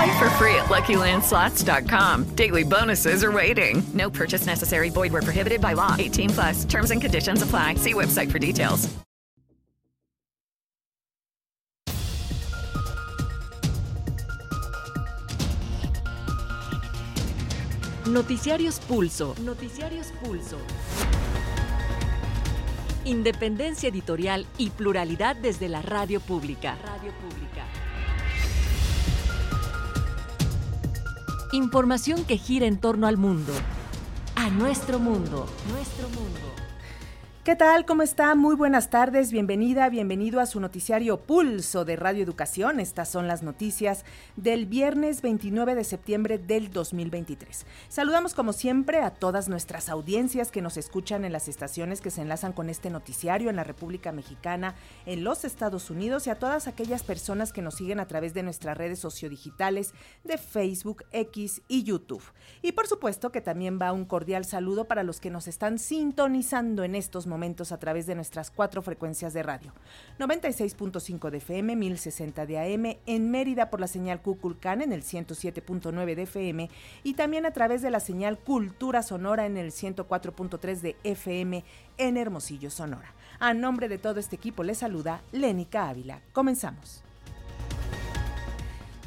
Play for free at LuckyLandSlots.com. Daily bonuses are waiting. No purchase necessary. Void were prohibited by law. 18 plus. Terms and conditions apply. See website for details. Noticiarios Pulso. Noticiarios Pulso. Independencia editorial y pluralidad desde la radio pública. Radio pública. Información que gira en torno al mundo. A nuestro mundo. Nuestro mundo. ¿Qué tal? ¿Cómo está? Muy buenas tardes. Bienvenida, bienvenido a su noticiario Pulso de Radio Educación. Estas son las noticias del viernes 29 de septiembre del 2023. Saludamos como siempre a todas nuestras audiencias que nos escuchan en las estaciones que se enlazan con este noticiario en la República Mexicana, en los Estados Unidos y a todas aquellas personas que nos siguen a través de nuestras redes sociodigitales de Facebook, X y YouTube. Y por supuesto que también va un cordial saludo para los que nos están sintonizando en estos momentos a través de nuestras cuatro frecuencias de radio. 96.5 de FM, 1060 de AM, en Mérida por la señal Cuculcán en el 107.9 de FM y también a través de la señal Cultura Sonora en el 104.3 de FM en Hermosillo, Sonora. A nombre de todo este equipo les saluda Lénica Ávila. Comenzamos.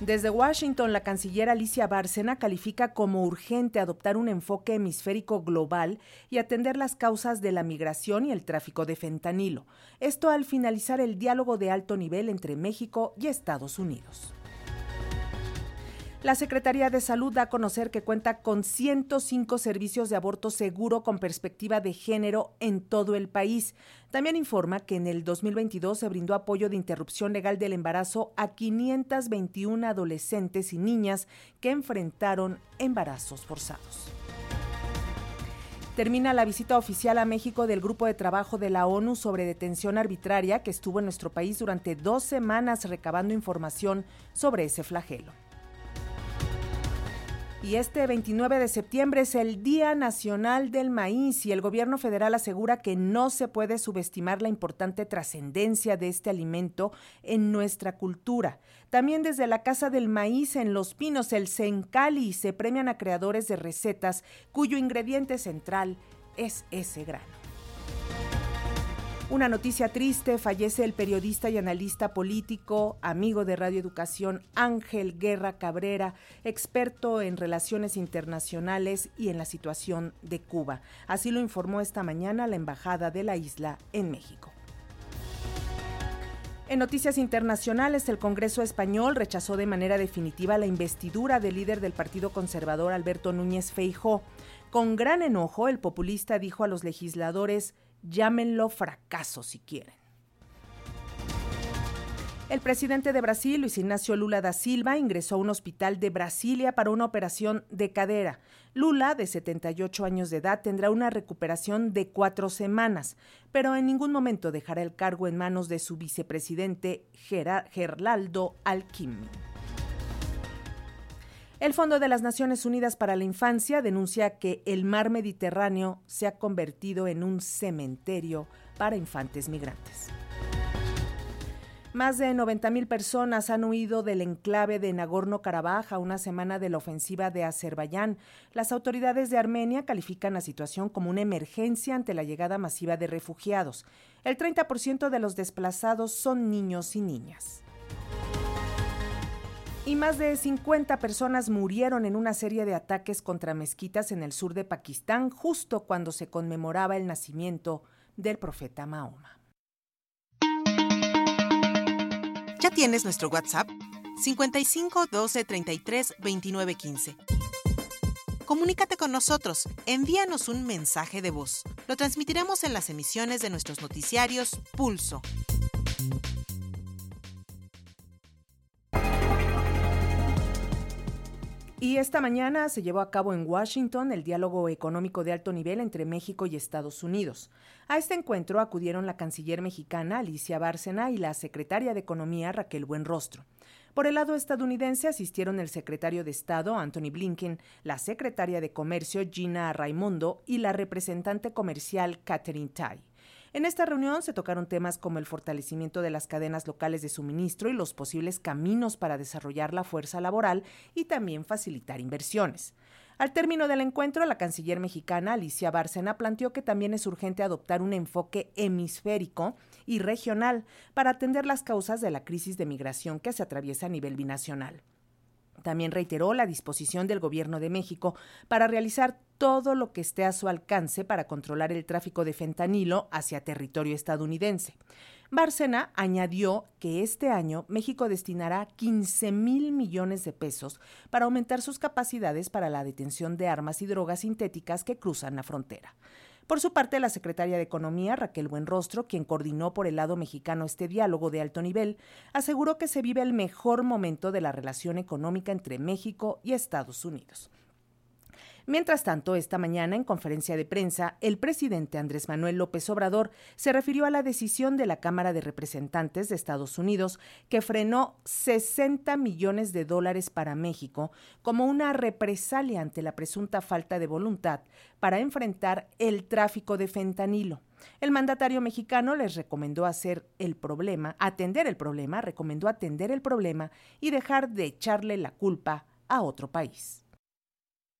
Desde Washington, la canciller Alicia Bárcena califica como urgente adoptar un enfoque hemisférico global y atender las causas de la migración y el tráfico de fentanilo. Esto al finalizar el diálogo de alto nivel entre México y Estados Unidos. La Secretaría de Salud da a conocer que cuenta con 105 servicios de aborto seguro con perspectiva de género en todo el país. También informa que en el 2022 se brindó apoyo de interrupción legal del embarazo a 521 adolescentes y niñas que enfrentaron embarazos forzados. Termina la visita oficial a México del Grupo de Trabajo de la ONU sobre detención arbitraria que estuvo en nuestro país durante dos semanas recabando información sobre ese flagelo. Y este 29 de septiembre es el Día Nacional del Maíz y el gobierno federal asegura que no se puede subestimar la importante trascendencia de este alimento en nuestra cultura. También desde la Casa del Maíz en Los Pinos, el Sencali, se premian a creadores de recetas cuyo ingrediente central es ese grano. Una noticia triste, fallece el periodista y analista político, amigo de Radio Educación, Ángel Guerra Cabrera, experto en relaciones internacionales y en la situación de Cuba. Así lo informó esta mañana la Embajada de la isla en México. En noticias internacionales, el Congreso español rechazó de manera definitiva la investidura del líder del Partido Conservador Alberto Núñez Feijó. Con gran enojo, el populista dijo a los legisladores llámenlo fracaso si quieren. El presidente de Brasil, Luis Ignacio Lula da Silva, ingresó a un hospital de Brasilia para una operación de cadera. Lula, de 78 años de edad, tendrá una recuperación de cuatro semanas, pero en ningún momento dejará el cargo en manos de su vicepresidente Geraldo Alckmin. El Fondo de las Naciones Unidas para la Infancia denuncia que el mar Mediterráneo se ha convertido en un cementerio para infantes migrantes. Más de 90 mil personas han huido del enclave de Nagorno-Karabaj a una semana de la ofensiva de Azerbaiyán. Las autoridades de Armenia califican la situación como una emergencia ante la llegada masiva de refugiados. El 30% de los desplazados son niños y niñas y más de 50 personas murieron en una serie de ataques contra mezquitas en el sur de Pakistán justo cuando se conmemoraba el nacimiento del profeta Mahoma. ¿Ya tienes nuestro WhatsApp? 55 12 33 29 15. Comunícate con nosotros, envíanos un mensaje de voz. Lo transmitiremos en las emisiones de nuestros noticiarios Pulso. Y esta mañana se llevó a cabo en Washington el diálogo económico de alto nivel entre México y Estados Unidos. A este encuentro acudieron la canciller mexicana Alicia Bárcena y la secretaria de Economía Raquel Buenrostro. Por el lado estadounidense asistieron el secretario de Estado Anthony Blinken, la secretaria de Comercio Gina Raimondo y la representante comercial Catherine Tai. En esta reunión se tocaron temas como el fortalecimiento de las cadenas locales de suministro y los posibles caminos para desarrollar la fuerza laboral y también facilitar inversiones. Al término del encuentro, la canciller mexicana Alicia Bárcena planteó que también es urgente adoptar un enfoque hemisférico y regional para atender las causas de la crisis de migración que se atraviesa a nivel binacional. También reiteró la disposición del Gobierno de México para realizar todo lo que esté a su alcance para controlar el tráfico de fentanilo hacia territorio estadounidense. Bárcena añadió que este año México destinará 15 mil millones de pesos para aumentar sus capacidades para la detención de armas y drogas sintéticas que cruzan la frontera. Por su parte, la secretaria de Economía, Raquel Buenrostro, quien coordinó por el lado mexicano este diálogo de alto nivel, aseguró que se vive el mejor momento de la relación económica entre México y Estados Unidos. Mientras tanto, esta mañana, en conferencia de prensa, el presidente Andrés Manuel López Obrador se refirió a la decisión de la Cámara de Representantes de Estados Unidos que frenó 60 millones de dólares para México como una represalia ante la presunta falta de voluntad para enfrentar el tráfico de fentanilo. El mandatario mexicano les recomendó hacer el problema, atender el problema, recomendó atender el problema y dejar de echarle la culpa a otro país.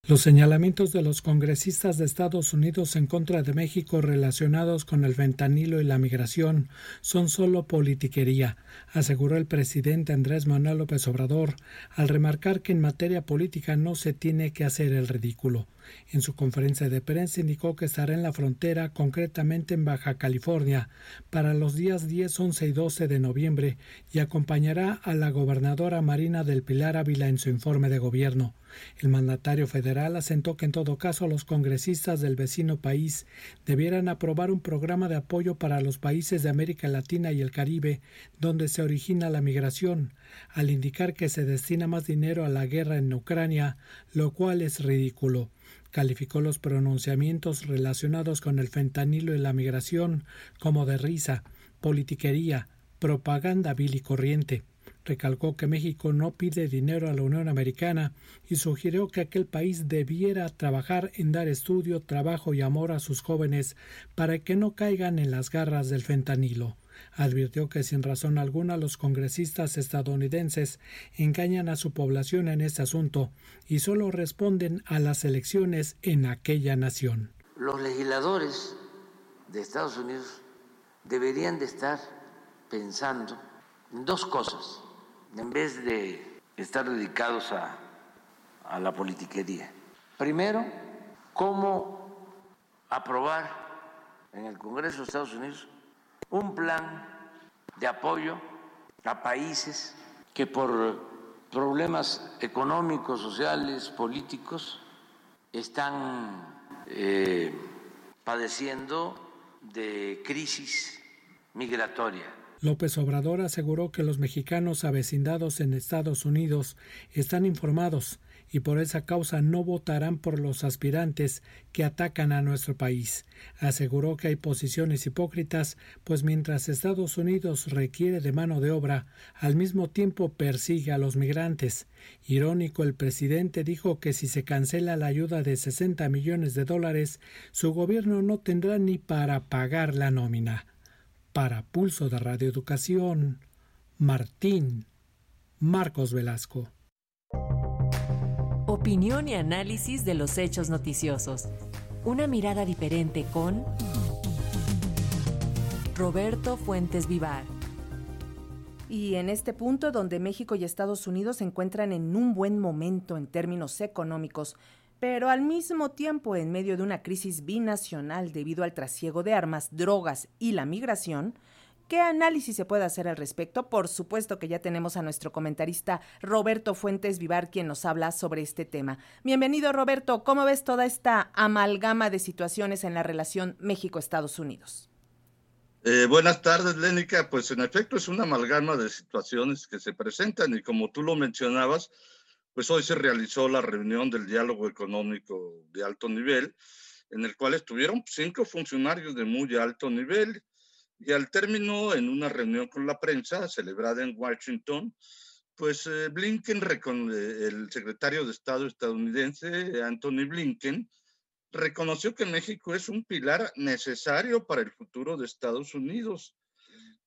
Los señalamientos de los congresistas de Estados Unidos en contra de México relacionados con el fentanilo y la migración son solo politiquería, aseguró el presidente Andrés Manuel López Obrador, al remarcar que en materia política no se tiene que hacer el ridículo. En su conferencia de prensa indicó que estará en la frontera, concretamente en Baja California, para los días 10, 11 y 12 de noviembre y acompañará a la gobernadora Marina del Pilar Ávila en su informe de gobierno. El mandatario federal asentó que en todo caso los congresistas del vecino país debieran aprobar un programa de apoyo para los países de América Latina y el Caribe donde se origina la migración, al indicar que se destina más dinero a la guerra en Ucrania, lo cual es ridículo calificó los pronunciamientos relacionados con el fentanilo y la migración como de risa, politiquería, propaganda vil y corriente. Recalcó que México no pide dinero a la Unión Americana y sugirió que aquel país debiera trabajar en dar estudio, trabajo y amor a sus jóvenes para que no caigan en las garras del fentanilo advirtió que sin razón alguna los congresistas estadounidenses engañan a su población en este asunto y solo responden a las elecciones en aquella nación. Los legisladores de Estados Unidos deberían de estar pensando en dos cosas en vez de estar dedicados a, a la politiquería. Primero, cómo aprobar en el Congreso de Estados Unidos un plan de apoyo a países que por problemas económicos, sociales, políticos, están eh, padeciendo de crisis migratoria. López Obrador aseguró que los mexicanos avecindados en Estados Unidos están informados y por esa causa no votarán por los aspirantes que atacan a nuestro país. Aseguró que hay posiciones hipócritas, pues mientras Estados Unidos requiere de mano de obra, al mismo tiempo persigue a los migrantes. Irónico, el presidente dijo que si se cancela la ayuda de 60 millones de dólares, su gobierno no tendrá ni para pagar la nómina. Para Pulso de Radio Educación, Martín Marcos Velasco opinión y análisis de los hechos noticiosos. Una mirada diferente con Roberto Fuentes Vivar. Y en este punto donde México y Estados Unidos se encuentran en un buen momento en términos económicos, pero al mismo tiempo en medio de una crisis binacional debido al trasiego de armas, drogas y la migración, ¿Qué análisis se puede hacer al respecto? Por supuesto que ya tenemos a nuestro comentarista Roberto Fuentes Vivar quien nos habla sobre este tema. Bienvenido Roberto, ¿cómo ves toda esta amalgama de situaciones en la relación México-Estados Unidos? Eh, buenas tardes, Lénica. Pues en efecto es una amalgama de situaciones que se presentan y como tú lo mencionabas, pues hoy se realizó la reunión del diálogo económico de alto nivel, en el cual estuvieron cinco funcionarios de muy alto nivel. Y al término, en una reunión con la prensa celebrada en Washington, pues eh, Blinken, eh, el secretario de Estado estadounidense, Anthony Blinken, reconoció que México es un pilar necesario para el futuro de Estados Unidos.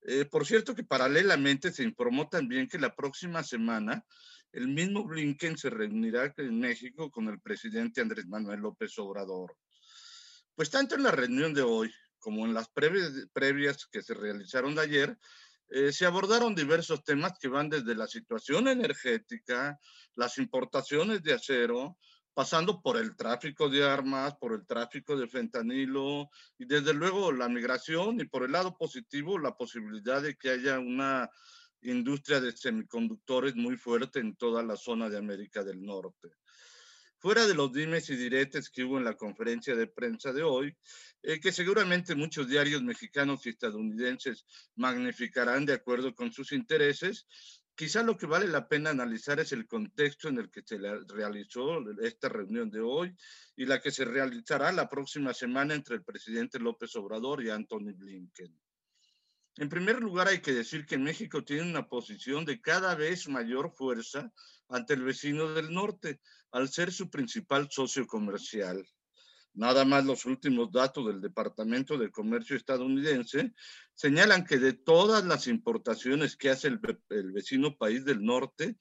Eh, por cierto que paralelamente se informó también que la próxima semana el mismo Blinken se reunirá en México con el presidente Andrés Manuel López Obrador. Pues tanto en la reunión de hoy como en las previas, que se realizaron ayer, eh, se abordaron diversos temas que van desde la situación energética, las importaciones de acero, pasando por el tráfico de armas, por el tráfico de fentanilo y desde luego la migración y por el lado positivo la posibilidad de que haya una industria de semiconductores muy fuerte en toda la zona de América del Norte. Fuera de los dimes y diretes que hubo en la conferencia de prensa de hoy, eh, que seguramente muchos diarios mexicanos y estadounidenses magnificarán de acuerdo con sus intereses, quizá lo que vale la pena analizar es el contexto en el que se realizó esta reunión de hoy y la que se realizará la próxima semana entre el presidente López Obrador y Anthony Blinken. En primer lugar, hay que decir que México tiene una posición de cada vez mayor fuerza ante el vecino del norte, al ser su principal socio comercial. Nada más los últimos datos del Departamento de Comercio estadounidense señalan que de todas las importaciones que hace el, vecino país del norte,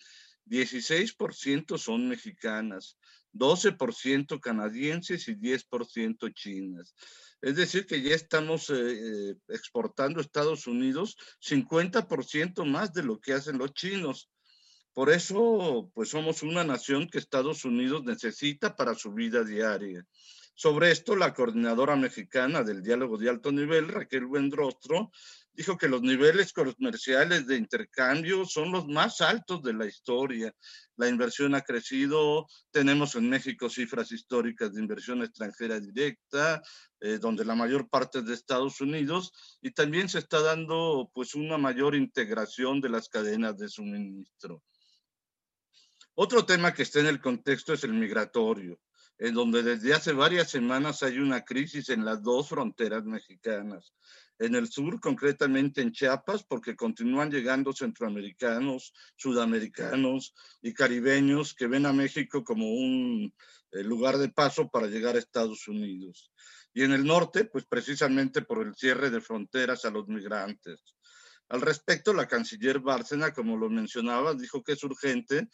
16% son mexicanas, 12% canadienses y 10% chinas. Es decir, que ya estamos eh, eh, exportando a Estados Unidos 50% más de lo que hacen los chinos. Por eso, pues somos una nación que Estados Unidos necesita para su vida diaria. Sobre esto, la coordinadora mexicana del diálogo de alto nivel, Raquel Buendrostro, dijo que los niveles comerciales de intercambio son los más altos de la historia. La inversión ha crecido, tenemos en México cifras históricas de inversión extranjera directa, eh, donde la mayor parte es de Estados Unidos, y también se está dando pues una mayor integración de las cadenas de suministro. Otro tema que está en el contexto es el migratorio en donde desde hace varias semanas hay una crisis en las dos fronteras mexicanas en el sur, concretamente en Chiapas, porque continúan llegando centroamericanos, sudamericanos y caribeños que ven a México como un eh, lugar de paso para llegar a Estados Unidos. Y en el norte, pues precisamente por el cierre de fronteras a los migrantes. Al respecto, la canciller Bárcena, como lo mencionaba, dijo que es urgente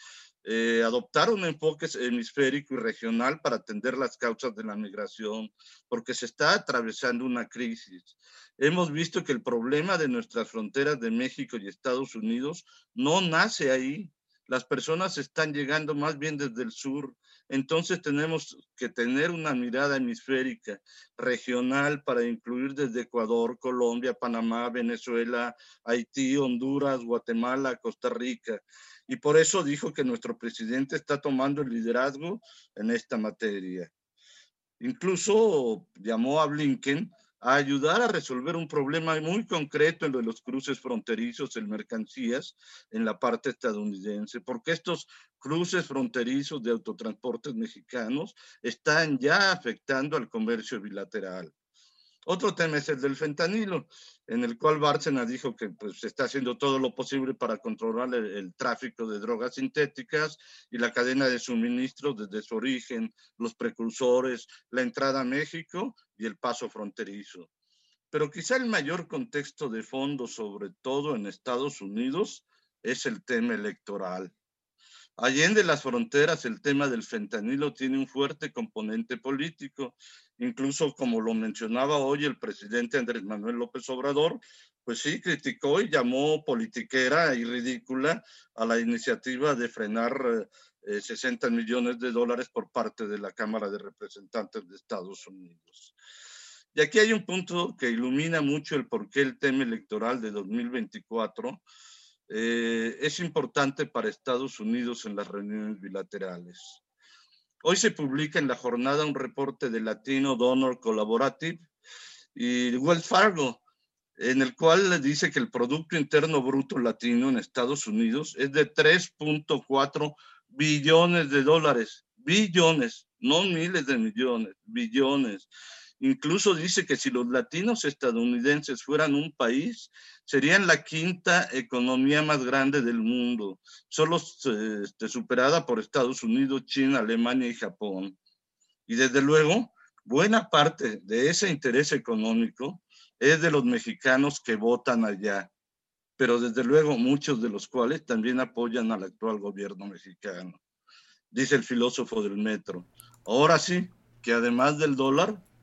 eh, adoptar un enfoque hemisférico y regional para atender las causas de la migración, porque se está atravesando una crisis. Hemos visto que el problema de nuestras fronteras de México y Estados Unidos no nace ahí. Las personas están llegando más bien desde el sur. Entonces tenemos que tener una mirada hemisférica, regional, para incluir desde Ecuador, Colombia, Panamá, Venezuela, Haití, Honduras, Guatemala, Costa Rica y por eso dijo que nuestro presidente está tomando el liderazgo en esta materia. Incluso llamó a Blinken a ayudar a resolver un problema muy concreto en lo de los cruces fronterizos en mercancías en la parte estadounidense, porque estos cruces fronterizos de autotransportes mexicanos están ya afectando al comercio bilateral. Otro tema es el del fentanilo, en el cual Bárcena dijo que pues, se está haciendo todo lo posible para controlar el, tráfico de drogas sintéticas y la cadena de suministro desde su origen, los precursores, la entrada a México y el paso fronterizo. Pero quizá el mayor contexto de fondo, sobre todo en Estados Unidos, es el tema electoral. Allende las fronteras, el tema del fentanilo tiene un fuerte componente político. Incluso, como lo mencionaba hoy el presidente Andrés Manuel López Obrador, pues sí, criticó y llamó politiquera y ridícula a la iniciativa de frenar 60 eh, millones de dólares por parte de la Cámara de Representantes de Estados Unidos. Y aquí hay un punto que ilumina mucho el porqué el tema electoral de 2024 eh, es importante para Estados Unidos en las reuniones bilaterales. Hoy se publica en la jornada un reporte de Latino Donor Collaborative y Wells Fargo, en el cual dice que el Producto Interno Bruto Latino en Estados Unidos es de 3.4 billones de dólares, billones, no miles de millones, billones. Incluso dice que si los latinos estadounidenses fueran un país, serían la quinta economía más grande del mundo, solo este, superada por Estados Unidos, China, Alemania y Japón. Y desde luego, buena parte de ese interés económico es de los mexicanos que votan allá, pero desde luego muchos de los cuales también apoyan al actual gobierno mexicano. Dice el filósofo del metro. Ahora sí, que además del dólar,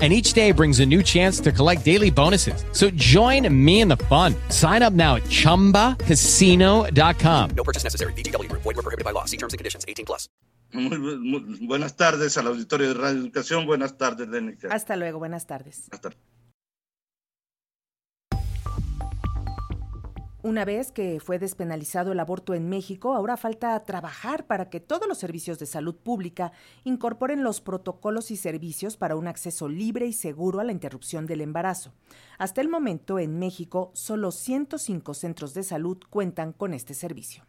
and each day brings a new chance to collect daily bonuses. So join me in the fun. Sign up now at ChumbaCasino.com. No purchase necessary. BGW. Void were prohibited by law. See terms and conditions. 18 plus. Muy, muy, buenas tardes al auditorio de Radio Educación. Buenas tardes, Denica. Hasta luego. Buenas tardes. Buenas tardes. Una vez que fue despenalizado el aborto en México, ahora falta trabajar para que todos los servicios de salud pública incorporen los protocolos y servicios para un acceso libre y seguro a la interrupción del embarazo. Hasta el momento, en México, solo 105 centros de salud cuentan con este servicio.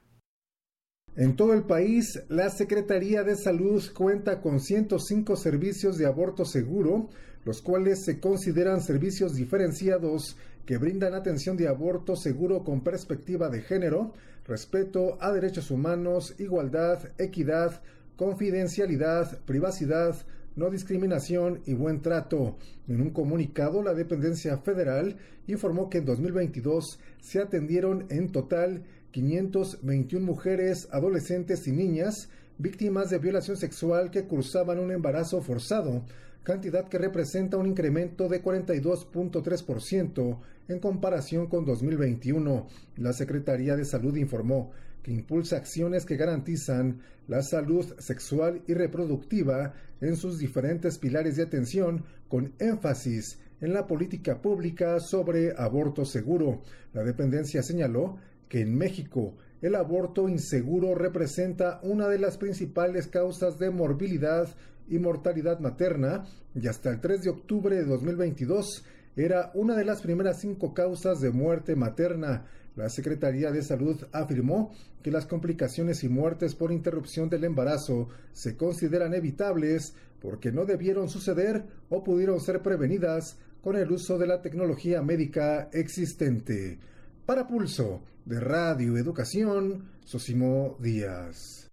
En todo el país, la Secretaría de Salud cuenta con 105 servicios de aborto seguro, los cuales se consideran servicios diferenciados que brindan atención de aborto seguro con perspectiva de género, respeto a derechos humanos, igualdad, equidad, confidencialidad, privacidad, no discriminación y buen trato. En un comunicado, la dependencia federal informó que en 2022 se atendieron en total 521 mujeres, adolescentes y niñas víctimas de violación sexual que cruzaban un embarazo forzado, cantidad que representa un incremento de 42.3% en comparación con 2021. La Secretaría de Salud informó que impulsa acciones que garantizan la salud sexual y reproductiva en sus diferentes pilares de atención, con énfasis en la política pública sobre aborto seguro. La dependencia señaló que en México el aborto inseguro representa una de las principales causas de morbilidad y mortalidad materna y hasta el 3 de octubre de 2022 era una de las primeras cinco causas de muerte materna. La Secretaría de Salud afirmó que las complicaciones y muertes por interrupción del embarazo se consideran evitables porque no debieron suceder o pudieron ser prevenidas con el uso de la tecnología médica existente. Para Pulso de Radio Educación, Sosimo Díaz.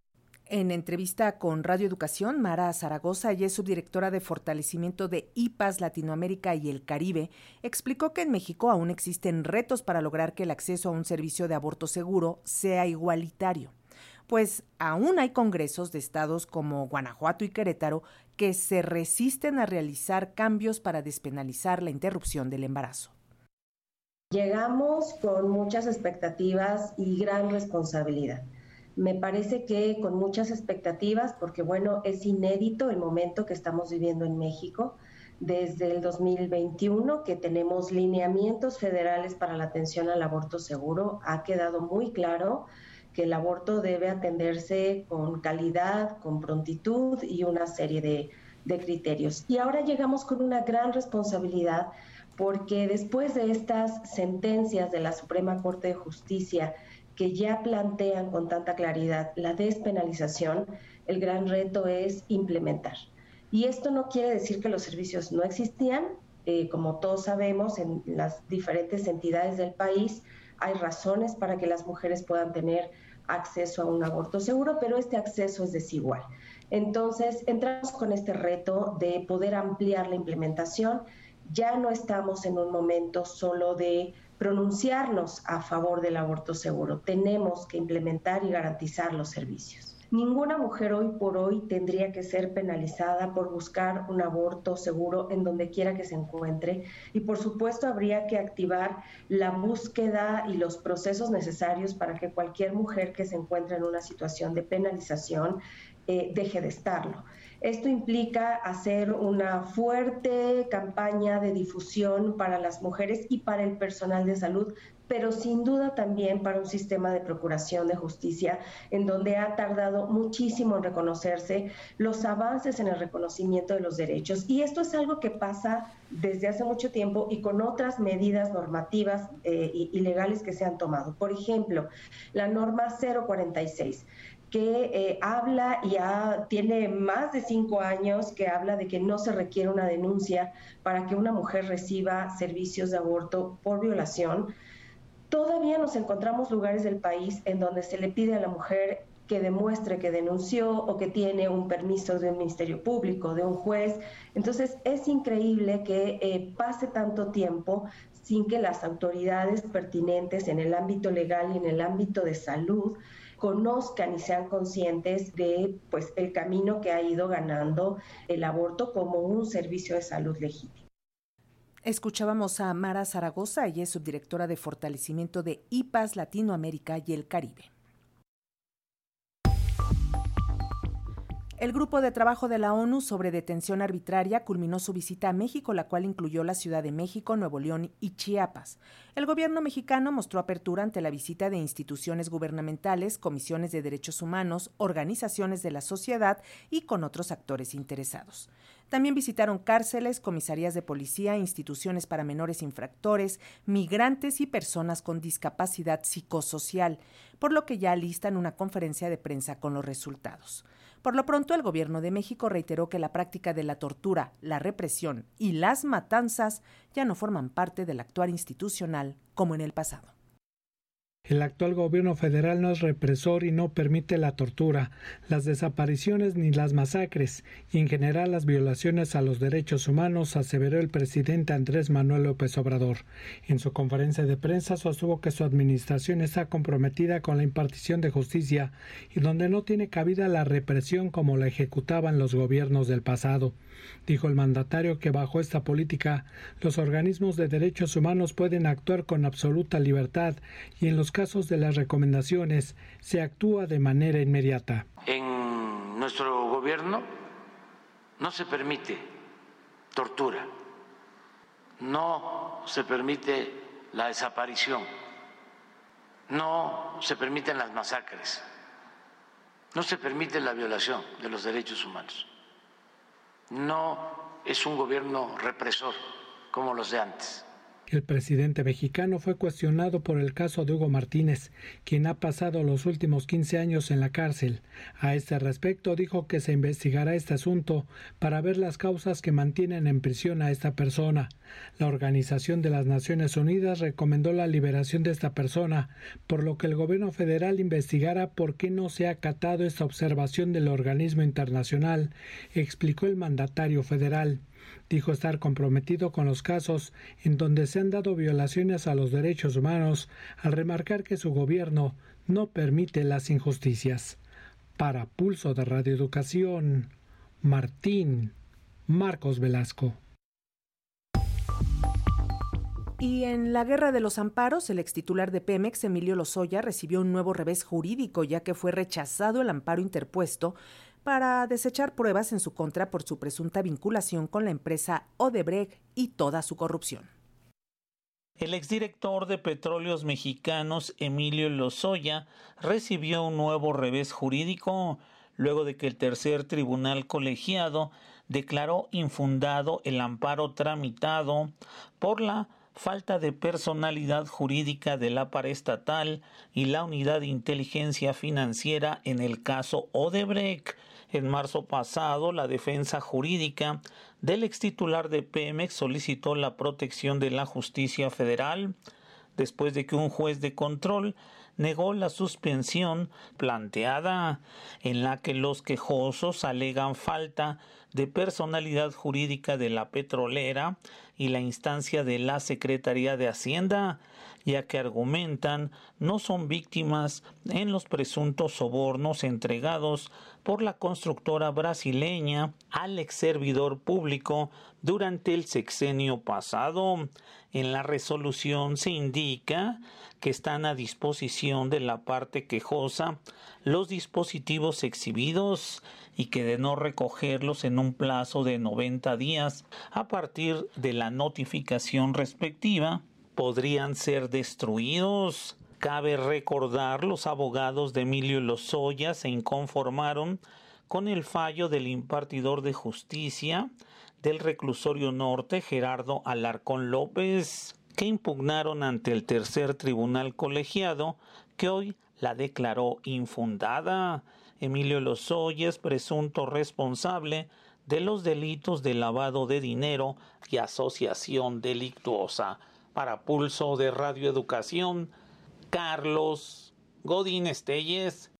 En entrevista con Radio Educación, Mara Zaragoza, ella es subdirectora de fortalecimiento de IPAS Latinoamérica y el Caribe, explicó que en México aún existen retos para lograr que el acceso a un servicio de aborto seguro sea igualitario, pues aún hay congresos de estados como Guanajuato y Querétaro que se resisten a realizar cambios para despenalizar la interrupción del embarazo. Llegamos con muchas expectativas y gran responsabilidad me parece que con muchas expectativas, porque bueno, es inédito el momento que estamos viviendo en México desde el 2021, que tenemos lineamientos federales para la atención al aborto seguro, ha quedado muy claro que el aborto debe atenderse con calidad, con prontitud y una serie de, de criterios. Y ahora llegamos con una gran responsabilidad porque después de estas sentencias de la Suprema Corte de Justicia, que ya plantean con tanta claridad la despenalización, el gran reto es implementar. Y esto no quiere decir que los servicios no existían, eh, como todos sabemos, en las diferentes entidades del país hay razones para que las mujeres puedan tener acceso a un aborto seguro, pero este acceso es desigual. Entonces, entramos con este reto de poder ampliar la implementación. Ya no estamos en un momento solo de pronunciarnos a favor del aborto seguro. Tenemos que implementar y garantizar los servicios. Ninguna mujer hoy por hoy tendría que ser penalizada por buscar un aborto seguro en donde quiera que se encuentre y por supuesto habría que activar la búsqueda y los procesos necesarios para que cualquier mujer que se encuentre en una situación de penalización eh, deje de estarlo. Esto implica hacer una fuerte campaña de difusión para las mujeres y para el personal de salud, pero sin duda también para un sistema de procuración de justicia en donde ha tardado muchísimo en reconocerse los avances en el reconocimiento de los derechos. Y esto es algo que pasa desde hace mucho tiempo y con otras medidas normativas eh, y legales que se han tomado. Por ejemplo, la norma 046 que eh, habla y tiene más de cinco años que habla de que no se requiere una denuncia para que una mujer reciba servicios de aborto por violación. Todavía nos encontramos lugares del país en donde se le pide a la mujer que demuestre que denunció o que tiene un permiso de un ministerio público, de un juez. Entonces es increíble que eh, pase tanto tiempo sin que las autoridades pertinentes en el ámbito legal y en el ámbito de salud conozcan y sean conscientes de pues el camino que ha ido ganando el aborto como un servicio de salud legítimo. Escuchábamos a Mara Zaragoza, ella es subdirectora de fortalecimiento de IPAS Latinoamérica y el Caribe. El grupo de trabajo de la ONU sobre detención arbitraria culminó su visita a México, la cual incluyó la Ciudad de México, Nuevo León y Chiapas. El gobierno mexicano mostró apertura ante la visita de instituciones gubernamentales, comisiones de derechos humanos, organizaciones de la sociedad y con otros actores interesados. También visitaron cárceles, comisarías de policía, instituciones para menores infractores, migrantes y personas con discapacidad psicosocial, por lo que ya listan una conferencia de prensa con los resultados. Por lo pronto, el gobierno de México reiteró que la práctica de la tortura, la represión y las matanzas ya no forman parte del actuar institucional como en el pasado. El actual gobierno federal no es represor y no permite la tortura, las desapariciones ni las masacres, y en general las violaciones a los derechos humanos, aseveró el presidente Andrés Manuel López Obrador. En su conferencia de prensa sostuvo que su administración está comprometida con la impartición de justicia y donde no tiene cabida la represión como la ejecutaban los gobiernos del pasado. Dijo el mandatario que bajo esta política los organismos de derechos humanos pueden actuar con absoluta libertad y en los casos de las recomendaciones se actúa de manera inmediata. En nuestro gobierno no se permite tortura, no se permite la desaparición, no se permiten las masacres, no se permite la violación de los derechos humanos no es un gobierno represor como los de antes. El presidente mexicano fue cuestionado por el caso de Hugo Martínez, quien ha pasado los últimos 15 años en la cárcel. A este respecto dijo que se investigará este asunto para ver las causas que mantienen en prisión a esta persona. La Organización de las Naciones Unidas recomendó la liberación de esta persona, por lo que el gobierno federal investigará por qué no se ha acatado esta observación del organismo internacional, explicó el mandatario federal dijo estar comprometido con los casos en donde se han dado violaciones a los derechos humanos, al remarcar que su gobierno no permite las injusticias. Para Pulso de Radio Educación, Martín Marcos Velasco. Y en la guerra de los amparos, el extitular de Pemex, Emilio Lozoya, recibió un nuevo revés jurídico, ya que fue rechazado el amparo interpuesto para desechar pruebas en su contra por su presunta vinculación con la empresa Odebrecht y toda su corrupción. El exdirector de Petróleos Mexicanos, Emilio Lozoya, recibió un nuevo revés jurídico luego de que el tercer tribunal colegiado declaró infundado el amparo tramitado por la falta de personalidad jurídica de la paraestatal y la unidad de inteligencia financiera en el caso Odebrecht en marzo pasado, la defensa jurídica del ex titular de Pemex solicitó la protección de la justicia federal después de que un juez de control negó la suspensión planteada, en la que los quejosos alegan falta de personalidad jurídica de la petrolera y la instancia de la Secretaría de Hacienda, ya que argumentan no son víctimas en los presuntos sobornos entregados por la constructora brasileña al ex servidor público durante el sexenio pasado. En la resolución se indica que están a disposición de la parte quejosa los dispositivos exhibidos y que de no recogerlos en un plazo de 90 días a partir de la notificación respectiva, podrían ser destruidos. Cabe recordar, los abogados de Emilio Lozoya se inconformaron con el fallo del impartidor de justicia del reclusorio norte, Gerardo Alarcón López, que impugnaron ante el tercer tribunal colegiado, que hoy la declaró infundada. Emilio Lozoya es presunto responsable de los delitos de lavado de dinero y asociación delictuosa. Para Pulso de Radio Educación, Carlos Godín Estelles.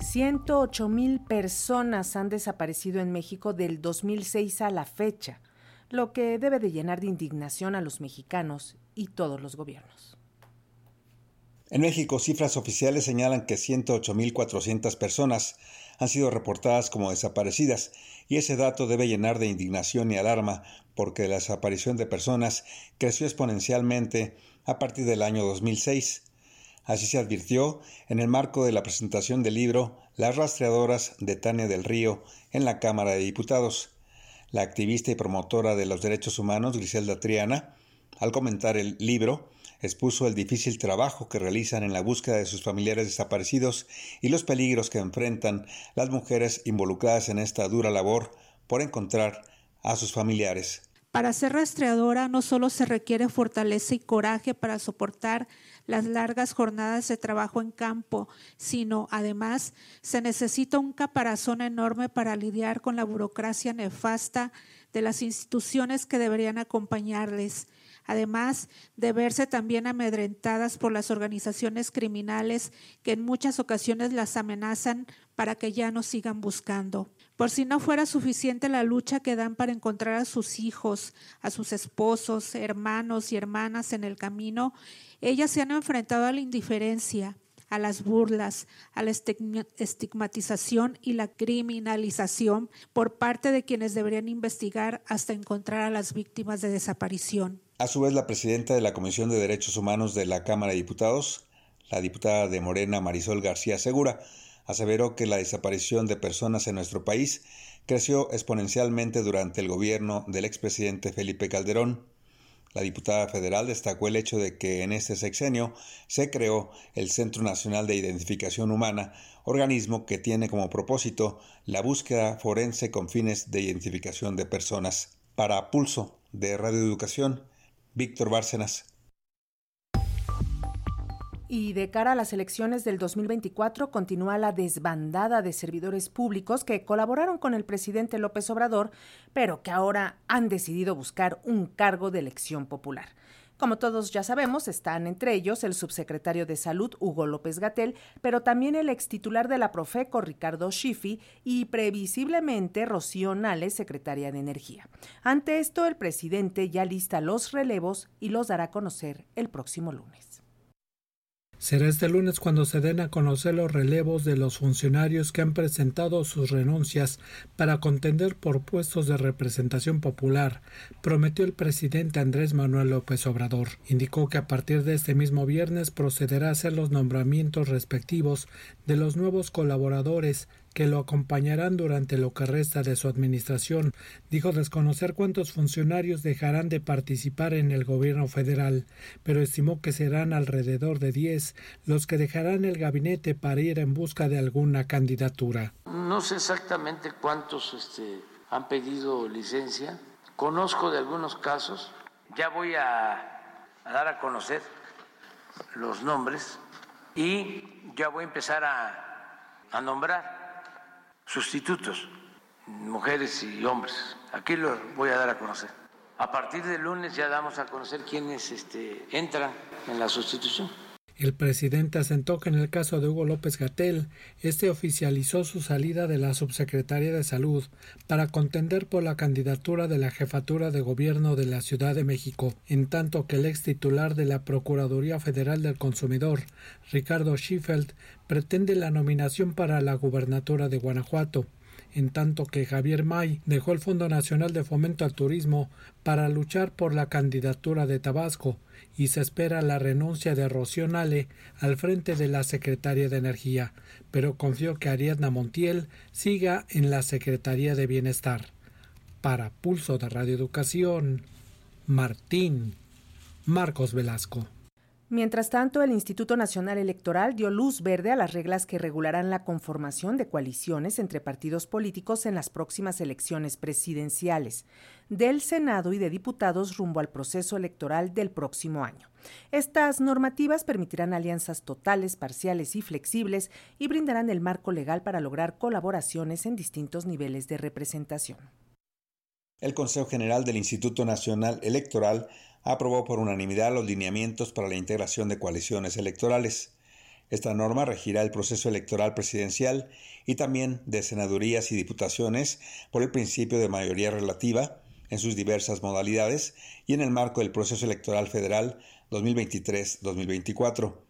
108 mil personas han desaparecido en México del 2006 a la fecha, lo que debe de llenar de indignación a los mexicanos y todos los gobiernos. En México, cifras oficiales señalan que 108.400 personas han sido reportadas como desaparecidas y ese dato debe llenar de indignación y alarma porque la desaparición de personas creció exponencialmente a partir del año 2006. Así se advirtió en el marco de la presentación del libro Las rastreadoras de Tania del Río en la Cámara de Diputados. La activista y promotora de los derechos humanos Griselda Triana, al comentar el libro, expuso el difícil trabajo que realizan en la búsqueda de sus familiares desaparecidos y los peligros que enfrentan las mujeres involucradas en esta dura labor por encontrar a sus familiares. Para ser rastreadora no solo se requiere fortaleza y coraje para soportar las largas jornadas de trabajo en campo, sino además se necesita un caparazón enorme para lidiar con la burocracia nefasta de las instituciones que deberían acompañarles además de verse también amedrentadas por las organizaciones criminales que en muchas ocasiones las amenazan para que ya no sigan buscando. Por si no fuera suficiente la lucha que dan para encontrar a sus hijos, a sus esposos, hermanos y hermanas en el camino, ellas se han enfrentado a la indiferencia, a las burlas, a la estigmatización y la criminalización por parte de quienes deberían investigar hasta encontrar a las víctimas de desaparición. A su vez, la presidenta de la Comisión de Derechos Humanos de la Cámara de Diputados, la diputada de Morena Marisol García Segura, aseveró que la desaparición de personas en nuestro país creció exponencialmente durante el gobierno del expresidente Felipe Calderón. La diputada federal destacó el hecho de que en este sexenio se creó el Centro Nacional de Identificación Humana, organismo que tiene como propósito la búsqueda forense con fines de identificación de personas. Para Pulso de Radio Educación, Víctor Bárcenas. Y de cara a las elecciones del 2024 continúa la desbandada de servidores públicos que colaboraron con el presidente López Obrador, pero que ahora han decidido buscar un cargo de elección popular. Como todos ya sabemos, están entre ellos el subsecretario de Salud, Hugo López Gatel, pero también el extitular de la Profeco, Ricardo Schifi, y previsiblemente Rocío Nales, secretaria de Energía. Ante esto, el presidente ya lista los relevos y los dará a conocer el próximo lunes. Será este lunes cuando se den a conocer los relevos de los funcionarios que han presentado sus renuncias para contender por puestos de representación popular, prometió el presidente Andrés Manuel López Obrador. Indicó que a partir de este mismo viernes procederá a hacer los nombramientos respectivos de los nuevos colaboradores que lo acompañarán durante lo que resta de su administración. Dijo desconocer cuántos funcionarios dejarán de participar en el gobierno federal, pero estimó que serán alrededor de diez los que dejarán el gabinete para ir en busca de alguna candidatura. No sé exactamente cuántos este, han pedido licencia. Conozco de algunos casos. Ya voy a, dar a conocer los nombres y ya voy a empezar a nombrar sustitutos, mujeres y hombres. Aquí los voy a dar a conocer A partir del lunes ya damos a conocer quiénes este, entran en la sustitución. El presidente asentó que en el caso de Hugo López Gatel, este oficializó su salida de la subsecretaria de Salud para contender por la candidatura de la jefatura de gobierno de la Ciudad de México, en tanto que el ex titular de la Procuraduría Federal del Consumidor, Ricardo Schiffeld, pretende la nominación para la gubernatura de Guanajuato en tanto que Javier May dejó el Fondo Nacional de Fomento al Turismo para luchar por la candidatura de Tabasco y se espera la renuncia de Rocío Nale al frente de la Secretaría de Energía, pero confió que Ariadna Montiel siga en la Secretaría de Bienestar. Para Pulso de Radio Educación, Martín Marcos Velasco. Mientras tanto, el Instituto Nacional Electoral dio luz verde a las reglas que regularán la conformación de coaliciones entre partidos políticos en las próximas elecciones presidenciales, del Senado y de diputados rumbo al proceso electoral del próximo año. Estas normativas permitirán alianzas totales, parciales y flexibles y brindarán el marco legal para lograr colaboraciones en distintos niveles de representación. El Consejo General del Instituto Nacional Electoral aprobó por unanimidad los lineamientos para la integración de coaliciones electorales. Esta norma regirá el proceso electoral presidencial y también de senadurías y diputaciones por el principio de mayoría relativa en sus diversas modalidades y en el marco del proceso electoral federal 2023-2024.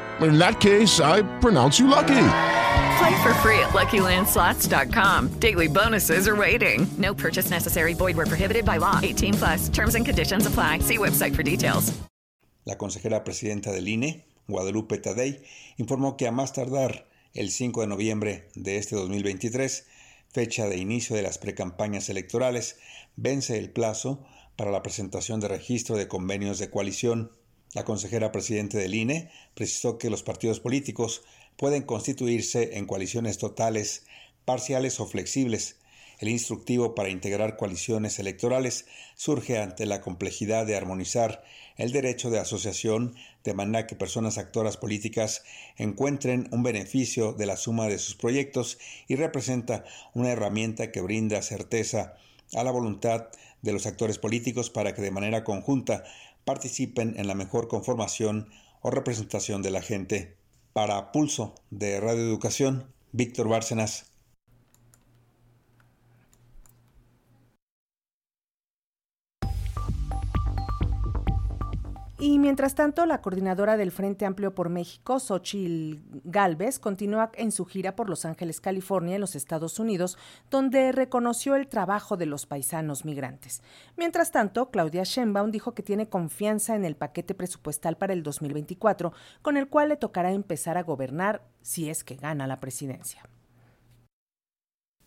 In that case, I pronounce you lucky. Play for free at LuckyLandSlots.com. Daily bonuses are waiting. No purchase necessary. Void where prohibited by law. 18 plus. Terms and conditions apply. See website for details. La consejera presidenta del INE, Guadalupe Tadei, informó que a más tardar el 5 de noviembre de este 2023, fecha de inicio de las precampañas electorales, vence el plazo para la presentación de registro de convenios de coalición. La consejera presidente del INE precisó que los partidos políticos pueden constituirse en coaliciones totales, parciales o flexibles. El instructivo para integrar coaliciones electorales surge ante la complejidad de armonizar el derecho de asociación de manera que personas actoras políticas encuentren un beneficio de la suma de sus proyectos y representa una herramienta que brinda certeza a la voluntad de los actores políticos para que de manera conjunta participen en la mejor conformación o representación de la gente. Para Pulso de Radio Educación, Víctor Bárcenas. Y mientras tanto, la coordinadora del Frente Amplio por México, Xochil Gálvez, continúa en su gira por Los Ángeles, California, en los Estados Unidos, donde reconoció el trabajo de los paisanos migrantes. Mientras tanto, Claudia Sheinbaum dijo que tiene confianza en el paquete presupuestal para el 2024, con el cual le tocará empezar a gobernar si es que gana la presidencia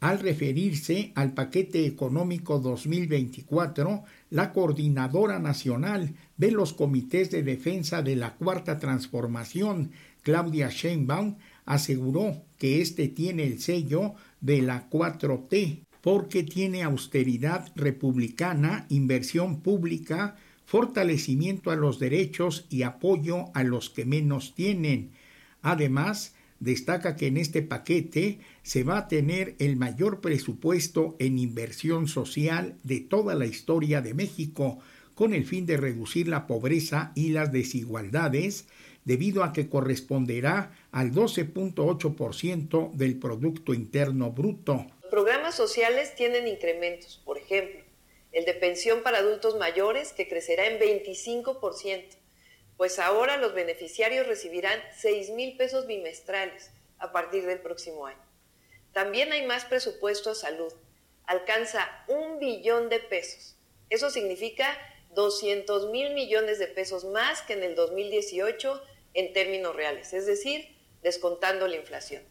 al referirse al paquete económico 2024, la coordinadora nacional de los comités de defensa de la Cuarta Transformación, Claudia Sheinbaum, aseguró que este tiene el sello de la 4T porque tiene austeridad republicana, inversión pública, fortalecimiento a los derechos y apoyo a los que menos tienen. Además, destaca que en este paquete se va a tener el mayor presupuesto en inversión social de toda la historia de México, con el fin de reducir la pobreza y las desigualdades, debido a que corresponderá al 12.8% del Producto Interno Bruto. Programas sociales tienen incrementos, por ejemplo, el de pensión para adultos mayores que crecerá en 25%, pues ahora los beneficiarios recibirán 6 mil pesos bimestrales a partir del próximo año. También hay más presupuesto a salud, alcanza un billón de pesos. Eso significa 200 mil millones de pesos más que en el 2018 en términos reales, es decir, descontando la inflación.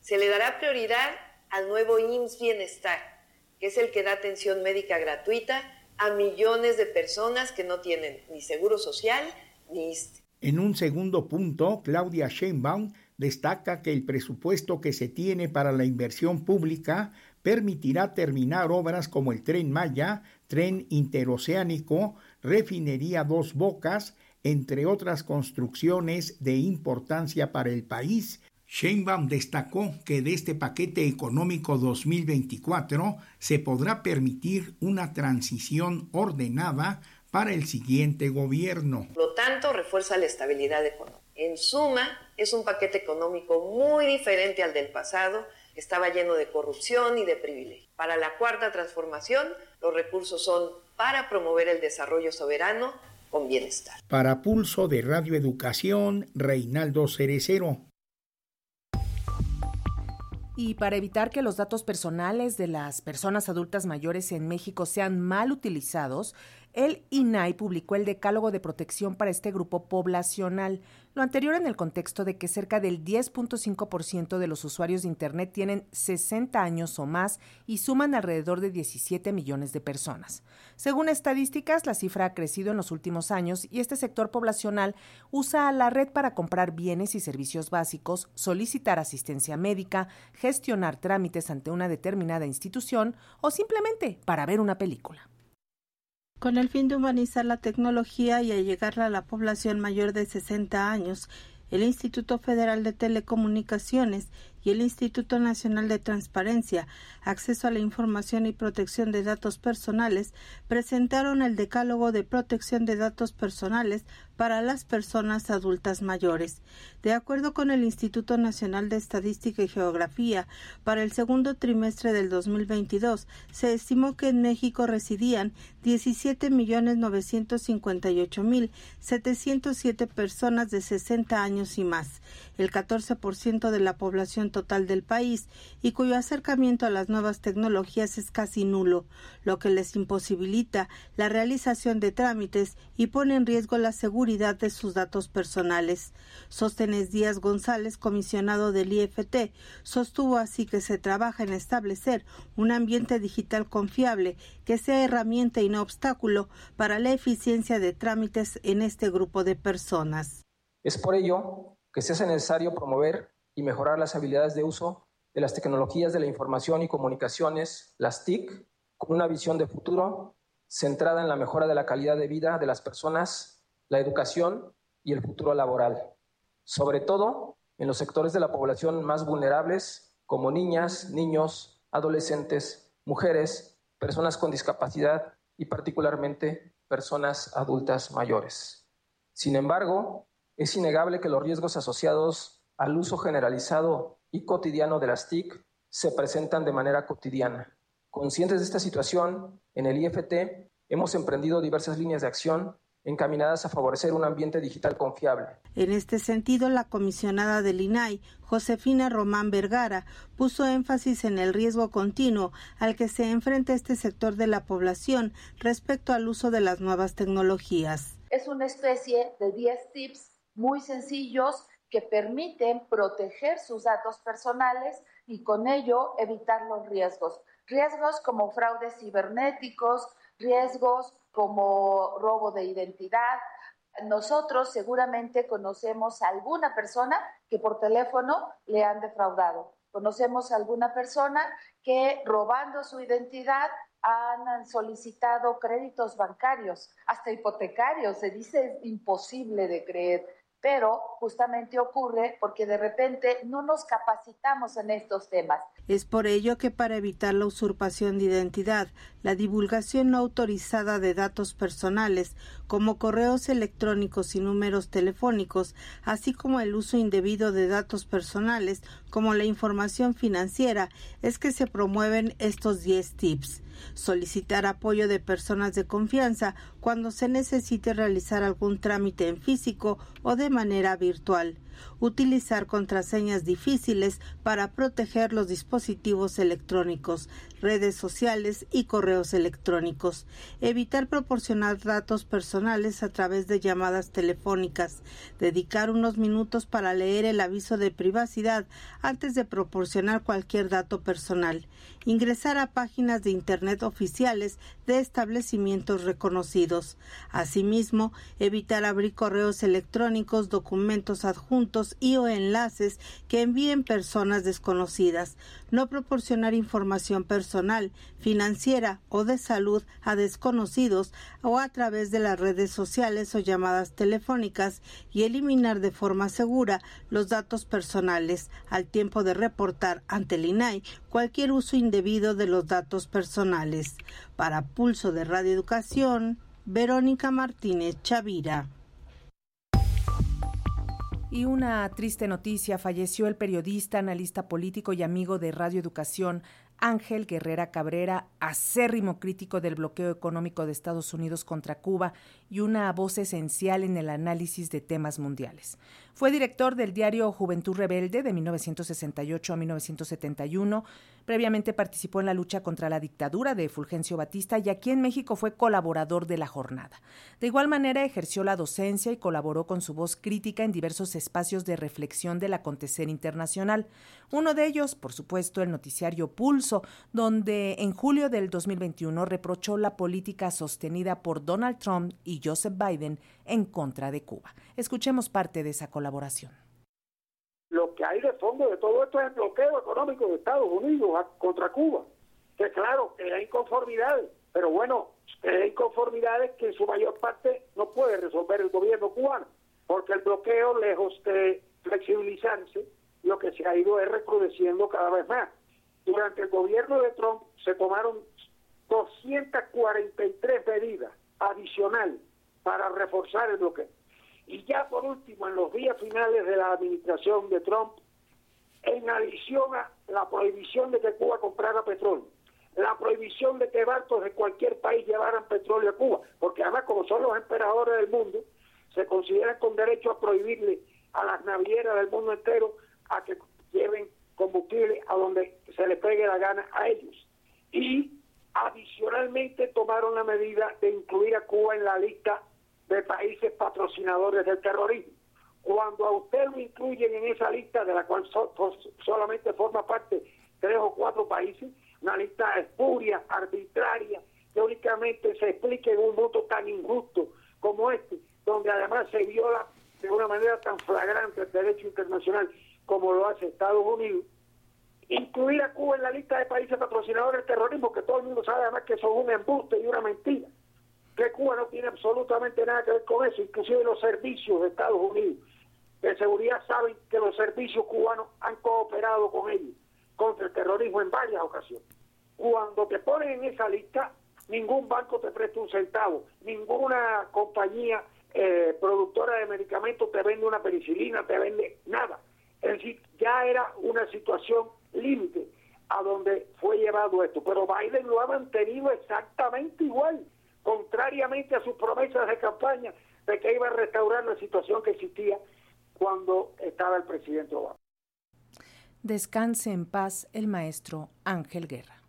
Se le dará prioridad al nuevo IMSS Bienestar, que es el que da atención médica gratuita a millones de personas que no tienen ni seguro social. En un segundo punto, Claudia Sheinbaum destaca que el presupuesto que se tiene para la inversión pública permitirá terminar obras como el tren Maya, tren interoceánico, refinería Dos Bocas, entre otras construcciones de importancia para el país. Sheinbaum destacó que de este paquete económico 2024 se podrá permitir una transición ordenada para el siguiente gobierno. Por lo tanto, refuerza la estabilidad económica. En suma, es un paquete económico muy diferente al del pasado, que estaba lleno de corrupción y de privilegios. Para la cuarta transformación, los recursos son para promover el desarrollo soberano con bienestar. Para Pulso de Radio Educación, Reinaldo Cerecero. Y para evitar que los datos personales de las personas adultas mayores en México sean mal utilizados, el INAI publicó el Decálogo de Protección para este grupo poblacional, lo anterior en el contexto de que cerca del 10.5% de los usuarios de Internet tienen 60 años o más y suman alrededor de 17 millones de personas. Según estadísticas, la cifra ha crecido en los últimos años y este sector poblacional usa la red para comprar bienes y servicios básicos, solicitar asistencia médica, gestionar trámites ante una determinada institución o simplemente para ver una película. Con el fin de humanizar la tecnología y allegarla a la población mayor de 60 años, el Instituto Federal de Telecomunicaciones y el Instituto Nacional de Transparencia, Acceso a la Información y Protección de Datos Personales presentaron el Decálogo de Protección de Datos Personales para las personas adultas mayores. De acuerdo con el Instituto Nacional de Estadística y Geografía, para el segundo trimestre del 2022 se estimó que en México residían 17.958.707 personas de 60 años y más el 14% de la población total del país y cuyo acercamiento a las nuevas tecnologías es casi nulo, lo que les imposibilita la realización de trámites y pone en riesgo la seguridad de sus datos personales. Sostenes Díaz González, comisionado del IFT, sostuvo así que se trabaja en establecer un ambiente digital confiable que sea herramienta y no obstáculo para la eficiencia de trámites en este grupo de personas. Es por ello que se hace necesario promover y mejorar las habilidades de uso de las tecnologías de la información y comunicaciones, las TIC, con una visión de futuro centrada en la mejora de la calidad de vida de las personas, la educación y el futuro laboral, sobre todo en los sectores de la población más vulnerables como niñas, niños, adolescentes, mujeres, personas con discapacidad y particularmente personas adultas mayores. Sin embargo, es innegable que los riesgos asociados al uso generalizado y cotidiano de las TIC se presentan de manera cotidiana. Conscientes de esta situación, en el IFT hemos emprendido diversas líneas de acción encaminadas a favorecer un ambiente digital confiable. En este sentido, la comisionada del INAI, Josefina Román Vergara, puso énfasis en el riesgo continuo al que se enfrenta este sector de la población respecto al uso de las nuevas tecnologías. Es una especie de 10 tips muy sencillos que permiten proteger sus datos personales y con ello evitar los riesgos. Riesgos como fraudes cibernéticos, riesgos como robo de identidad. Nosotros seguramente conocemos a alguna persona que por teléfono le han defraudado. Conocemos a alguna persona que robando su identidad han solicitado créditos bancarios, hasta hipotecarios. Se dice imposible de creer pero justamente ocurre porque de repente no nos capacitamos en estos temas. Es por ello que para evitar la usurpación de identidad, la divulgación no autorizada de datos personales, como correos electrónicos y números telefónicos, así como el uso indebido de datos personales, como la información financiera, es que se promueven estos 10 tips. Solicitar apoyo de personas de confianza cuando se necesite realizar algún trámite en físico o de manera virtual, utilizar contraseñas difíciles para proteger los dispositivos electrónicos, redes sociales y correos electrónicos. Evitar proporcionar datos personales a través de llamadas telefónicas. Dedicar unos minutos para leer el aviso de privacidad antes de proporcionar cualquier dato personal. Ingresar a páginas de Internet oficiales de establecimientos reconocidos. Asimismo, evitar abrir correos electrónicos, documentos adjuntos y o enlaces que envíen personas desconocidas. No proporcionar información personal, financiera o de salud a desconocidos o a través de las redes sociales o llamadas telefónicas y eliminar de forma segura los datos personales al tiempo de reportar ante el INAI cualquier uso indebido de los datos personales. Para Pulso de Radio Educación, Verónica Martínez Chavira. Y una triste noticia, falleció el periodista, analista político y amigo de Radio Educación, Ángel Guerrera Cabrera, acérrimo crítico del bloqueo económico de Estados Unidos contra Cuba y una voz esencial en el análisis de temas mundiales. Fue director del diario Juventud Rebelde de 1968 a 1971. Previamente participó en la lucha contra la dictadura de Fulgencio Batista y aquí en México fue colaborador de la jornada. De igual manera ejerció la docencia y colaboró con su voz crítica en diversos espacios de reflexión del acontecer internacional. Uno de ellos, por supuesto, el noticiario Pulso, donde en julio del 2021 reprochó la política sostenida por Donald Trump y Joseph Biden en contra de Cuba. Escuchemos parte de esa colaboración. Lo que hay de fondo de todo esto es el bloqueo económico de Estados Unidos contra Cuba. Que claro, hay inconformidades, pero bueno, hay inconformidades que en su mayor parte no puede resolver el gobierno cubano, porque el bloqueo, lejos de flexibilizarse, lo que se ha ido es recrudeciendo cada vez más. Durante el gobierno de Trump se tomaron 243 medidas adicionales para reforzar el bloqueo. Y ya por último, en los días finales de la administración de Trump, en adición a la prohibición de que Cuba comprara petróleo, la prohibición de que barcos de cualquier país llevaran petróleo a Cuba, porque además como son los emperadores del mundo, se consideran con derecho a prohibirle a las navieras del mundo entero a que lleven combustible a donde se les pegue la gana a ellos. Y adicionalmente tomaron la medida de incluir a Cuba en la lista de países patrocinadores del terrorismo. Cuando a usted lo incluyen en esa lista, de la cual solamente forma parte tres o cuatro países, una lista espuria, arbitraria, que únicamente se explique en un mundo tan injusto como este, donde además se viola de una manera tan flagrante el derecho internacional como lo hace Estados Unidos, incluir a Cuba en la lista de países patrocinadores del terrorismo, que todo el mundo sabe además que son un embuste y una mentira que Cuba no tiene absolutamente nada que ver con eso, inclusive los servicios de Estados Unidos de seguridad saben que los servicios cubanos han cooperado con ellos contra el terrorismo en varias ocasiones. Cuando te ponen en esa lista, ningún banco te presta un centavo, ninguna compañía eh, productora de medicamentos te vende una penicilina, te vende nada. Es decir, ya era una situación límite a donde fue llevado esto, pero Biden lo ha mantenido exactamente igual contrariamente a sus promesas de campaña de que iba a restaurar la situación que existía cuando estaba el presidente Obama. Descanse en paz el maestro Ángel Guerra.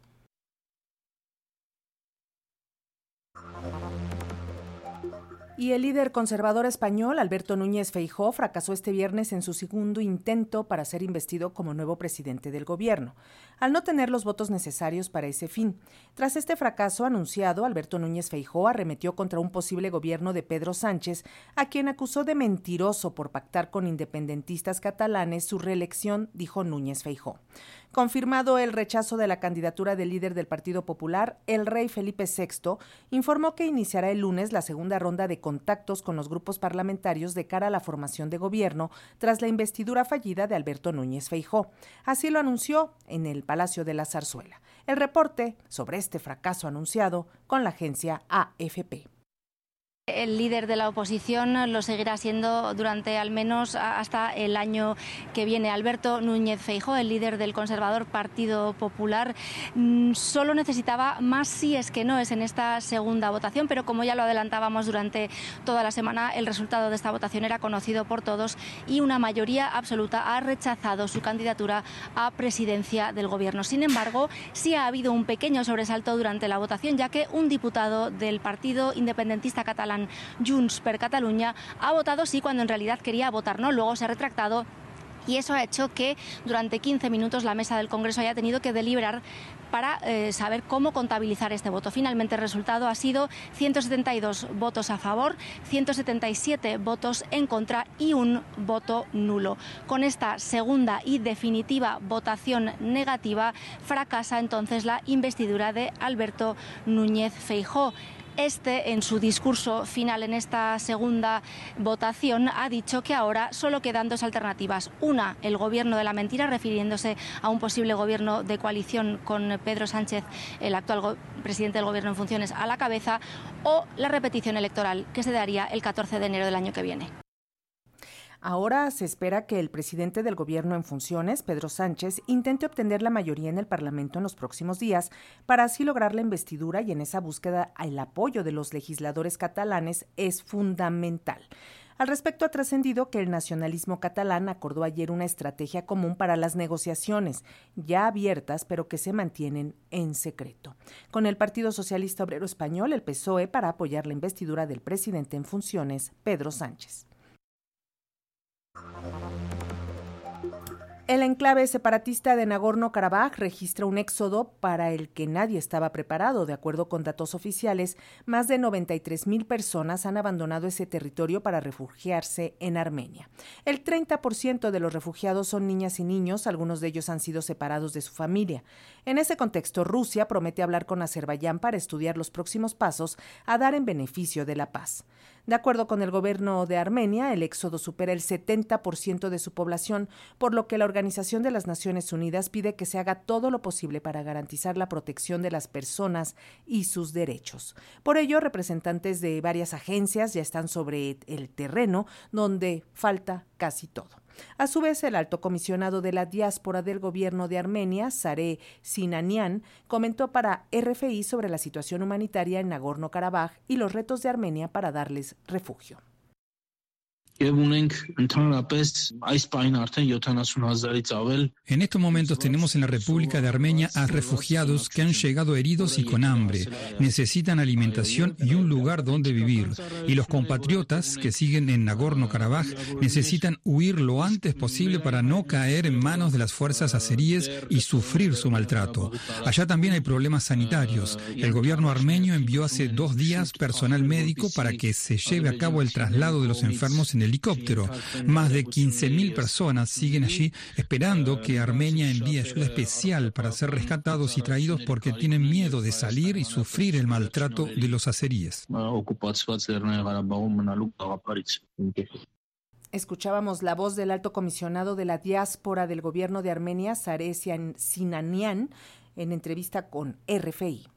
Y el líder conservador español, Alberto Núñez Feijó, fracasó este viernes en su segundo intento para ser investido como nuevo presidente del gobierno, al no tener los votos necesarios para ese fin. Tras este fracaso anunciado, Alberto Núñez Feijó arremetió contra un posible gobierno de Pedro Sánchez, a quien acusó de mentiroso por pactar con independentistas catalanes su reelección, dijo Núñez Feijó. Confirmado el rechazo de la candidatura del líder del Partido Popular, el rey Felipe VI informó que iniciará el lunes la segunda ronda de contactos con los grupos parlamentarios de cara a la formación de gobierno tras la investidura fallida de Alberto Núñez Feijó. Así lo anunció en el Palacio de la Zarzuela. El reporte sobre este fracaso anunciado con la agencia AFP. El líder de la oposición lo seguirá siendo durante al menos hasta el año que viene. Alberto Núñez Feijo, el líder del conservador Partido Popular, mm, solo necesitaba más sí es que no es en esta segunda votación, pero como ya lo adelantábamos durante toda la semana, el resultado de esta votación era conocido por todos y una mayoría absoluta ha rechazado su candidatura a presidencia del gobierno. Sin embargo, sí ha habido un pequeño sobresalto durante la votación, ya que un diputado del Partido Independentista Catalán Junts per Catalunya ha votado sí cuando en realidad quería votar no, luego se ha retractado y eso ha hecho que durante 15 minutos la mesa del Congreso haya tenido que deliberar para eh, saber cómo contabilizar este voto. Finalmente el resultado ha sido 172 votos a favor, 177 votos en contra y un voto nulo. Con esta segunda y definitiva votación negativa fracasa entonces la investidura de Alberto Núñez Feijó. Este, en su discurso final en esta segunda votación, ha dicho que ahora solo quedan dos alternativas. Una, el gobierno de la mentira, refiriéndose a un posible gobierno de coalición con Pedro Sánchez, el actual presidente del gobierno en funciones, a la cabeza, o la repetición electoral, que se daría el 14 de enero del año que viene. Ahora se espera que el presidente del gobierno en funciones, Pedro Sánchez, intente obtener la mayoría en el Parlamento en los próximos días para así lograr la investidura y en esa búsqueda el apoyo de los legisladores catalanes es fundamental. Al respecto ha trascendido que el nacionalismo catalán acordó ayer una estrategia común para las negociaciones, ya abiertas pero que se mantienen en secreto, con el Partido Socialista Obrero Español, el PSOE, para apoyar la investidura del presidente en funciones, Pedro Sánchez. El enclave separatista de Nagorno-Karabaj registra un éxodo para el que nadie estaba preparado. De acuerdo con datos oficiales, más de 93 mil personas han abandonado ese territorio para refugiarse en Armenia. El 30% de los refugiados son niñas y niños, algunos de ellos han sido separados de su familia. En ese contexto, Rusia promete hablar con Azerbaiyán para estudiar los próximos pasos a dar en beneficio de la paz. De acuerdo con el gobierno de Armenia, el éxodo supera el 70% de su población, por lo que la Organización de las Naciones Unidas pide que se haga todo lo posible para garantizar la protección de las personas y sus derechos. Por ello, representantes de varias agencias ya están sobre el terreno donde falta casi todo. A su vez, el alto comisionado de la diáspora del gobierno de Armenia, Sare Sinanian, comentó para RFI sobre la situación humanitaria en Nagorno-Karabaj y los retos de Armenia para darles refugio. En estos momentos tenemos en la República de Armenia a refugiados que han llegado heridos y con hambre, necesitan alimentación y un lugar donde vivir. Y los compatriotas que siguen en Nagorno-Karabaj necesitan huir lo antes posible para no caer en manos de las fuerzas azeríes y sufrir su maltrato. Allá también hay problemas sanitarios. El gobierno armenio envió hace dos días personal médico para que se lleve a cabo el traslado de los enfermos en el helicóptero. Más de 15.000 personas siguen allí esperando que Armenia envíe ayuda especial para ser rescatados y traídos porque tienen miedo de salir y sufrir el maltrato de los azeríes. Escuchábamos la voz del alto comisionado de la diáspora del gobierno de Armenia, Saresian Sinanian, en entrevista con RFI.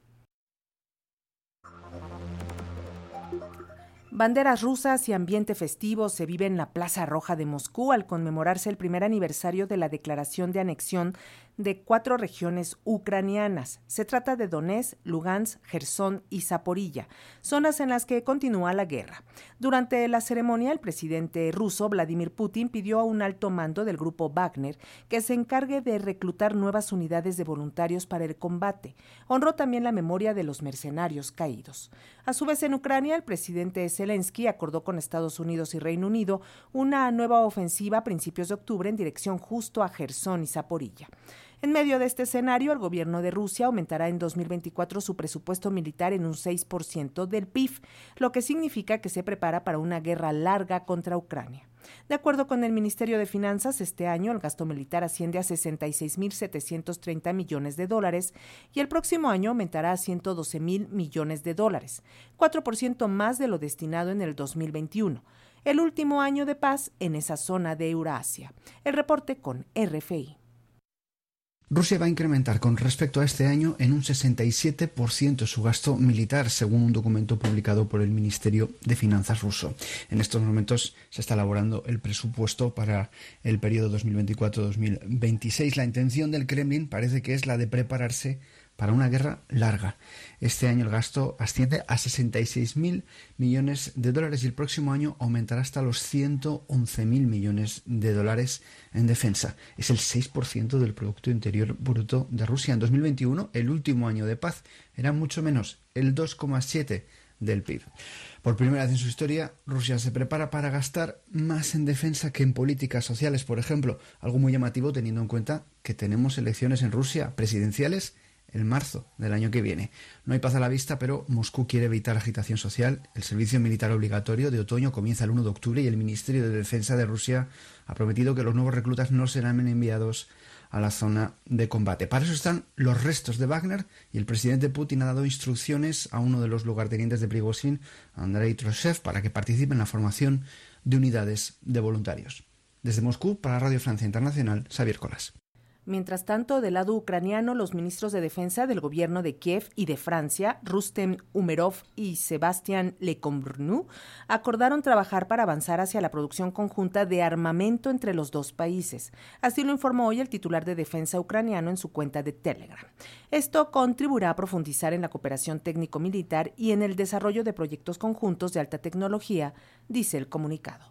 Banderas rusas y ambiente festivo se vive en la Plaza Roja de Moscú al conmemorarse el primer aniversario de la declaración de anexión de cuatro regiones ucranianas. Se trata de Donetsk, Lugansk, Gerson y Zaporilla, zonas en las que continúa la guerra. Durante la ceremonia, el presidente ruso Vladimir Putin pidió a un alto mando del grupo Wagner que se encargue de reclutar nuevas unidades de voluntarios para el combate. Honró también la memoria de los mercenarios caídos. A su vez, en Ucrania, el presidente Zelensky acordó con Estados Unidos y Reino Unido una nueva ofensiva a principios de octubre en dirección justo a Gerson y Zaporilla. En medio de este escenario, el gobierno de Rusia aumentará en 2024 su presupuesto militar en un 6% del PIB, lo que significa que se prepara para una guerra larga contra Ucrania. De acuerdo con el Ministerio de Finanzas, este año el gasto militar asciende a 66.730 millones de dólares y el próximo año aumentará a 112.000 millones de dólares, 4% más de lo destinado en el 2021 el último año de paz en esa zona de Eurasia. El reporte con RFI. Rusia va a incrementar con respecto a este año en un 67% su gasto militar, según un documento publicado por el Ministerio de Finanzas ruso. En estos momentos se está elaborando el presupuesto para el periodo 2024-2026. La intención del Kremlin parece que es la de prepararse para una guerra larga. Este año el gasto asciende a 66.000 millones de dólares y el próximo año aumentará hasta los 111.000 millones de dólares en defensa. Es el 6% del Producto Interior Bruto de Rusia. En 2021, el último año de paz, era mucho menos, el 2,7% del PIB. Por primera vez en su historia, Rusia se prepara para gastar más en defensa que en políticas sociales, por ejemplo, algo muy llamativo teniendo en cuenta que tenemos elecciones en Rusia presidenciales en marzo del año que viene. No hay paz a la vista, pero Moscú quiere evitar agitación social. El servicio militar obligatorio de otoño comienza el 1 de octubre y el Ministerio de Defensa de Rusia ha prometido que los nuevos reclutas no serán enviados a la zona de combate. Para eso están los restos de Wagner y el presidente Putin ha dado instrucciones a uno de los lugartenientes de Prigozhin, Andrei Troshev, para que participe en la formación de unidades de voluntarios. Desde Moscú, para Radio Francia Internacional, Xavier Colas. Mientras tanto, del lado ucraniano, los ministros de Defensa del gobierno de Kiev y de Francia, Rustem Umerov y Sebastián Lecornu, acordaron trabajar para avanzar hacia la producción conjunta de armamento entre los dos países. Así lo informó hoy el titular de Defensa ucraniano en su cuenta de Telegram. Esto contribuirá a profundizar en la cooperación técnico-militar y en el desarrollo de proyectos conjuntos de alta tecnología, dice el comunicado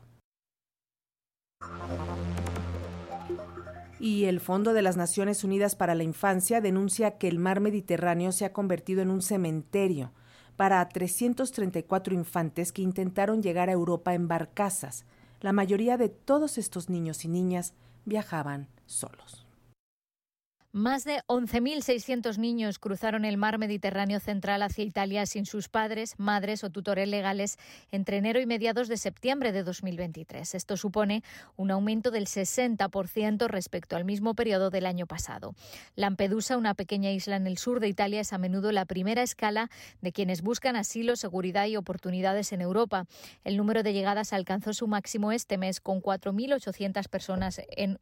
y el Fondo de las Naciones Unidas para la Infancia denuncia que el mar Mediterráneo se ha convertido en un cementerio para 334 infantes que intentaron llegar a Europa en barcazas. La mayoría de todos estos niños y niñas viajaban solos. Más de 11.600 niños cruzaron el mar Mediterráneo central hacia Italia sin sus padres, madres o tutores legales entre enero y mediados de septiembre de 2023. Esto supone un aumento del 60% respecto al mismo periodo del año pasado. Lampedusa, una pequeña isla en el sur de Italia, es a menudo la primera escala de quienes buscan asilo, seguridad y oportunidades en Europa. El número de llegadas alcanzó su máximo este mes con 4.800 personas en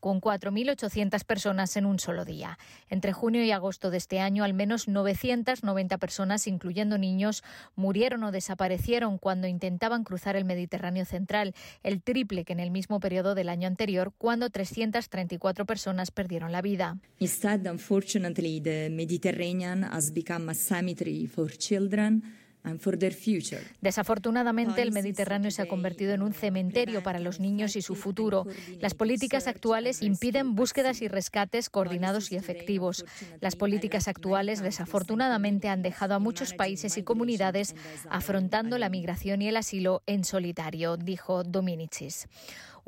con 4.800 personas en un solo día. Entre junio y agosto de este año, al menos 990 personas, incluyendo niños, murieron o desaparecieron cuando intentaban cruzar el Mediterráneo central, el triple que en el mismo periodo del año anterior, cuando 334 personas perdieron la vida. Instead, unfortunately, the Mediterranean has become a cemetery for children Desafortunadamente, el Mediterráneo se ha convertido en un cementerio para los niños y su futuro. Las políticas actuales impiden búsquedas y rescates coordinados y efectivos. Las políticas actuales, desafortunadamente, han dejado a muchos países y comunidades afrontando la migración y el asilo en solitario, dijo Dominicis.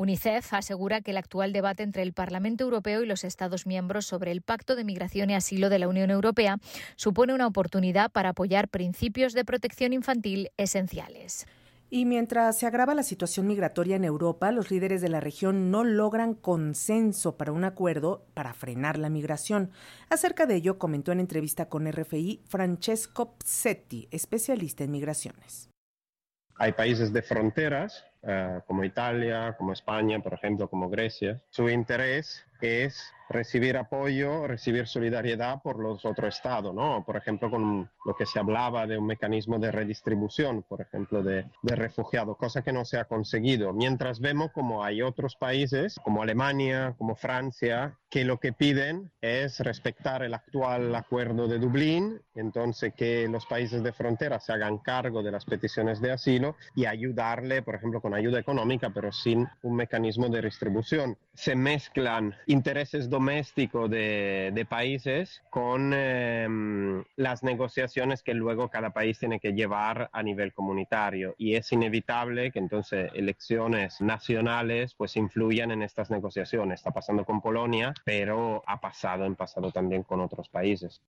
UNICEF asegura que el actual debate entre el Parlamento Europeo y los Estados miembros sobre el Pacto de Migración y Asilo de la Unión Europea supone una oportunidad para apoyar principios de protección infantil esenciales. Y mientras se agrava la situación migratoria en Europa, los líderes de la región no logran consenso para un acuerdo para frenar la migración. Acerca de ello comentó en entrevista con RFI Francesco Psetti, especialista en migraciones. Hay países de fronteras eh, como Italia, como España, por ejemplo, como Grecia. Su interés es recibir apoyo, recibir solidaridad por los otros estados, ¿no? Por ejemplo, con lo que se hablaba de un mecanismo de redistribución, por ejemplo, de, de refugiados, cosa que no se ha conseguido. Mientras vemos como hay otros países, como Alemania, como Francia, que lo que piden es respetar el actual acuerdo de Dublín, entonces que los países de frontera se hagan cargo de las peticiones de asilo y ayudarle, por ejemplo, con ayuda económica, pero sin un mecanismo de distribución. Se mezclan intereses domésticos de, de países con eh, las negociaciones que luego cada país tiene que llevar a nivel comunitario y es inevitable que entonces elecciones nacionales pues influyan en estas negociaciones. Está pasando con Polonia, pero ha pasado en pasado también con otros países.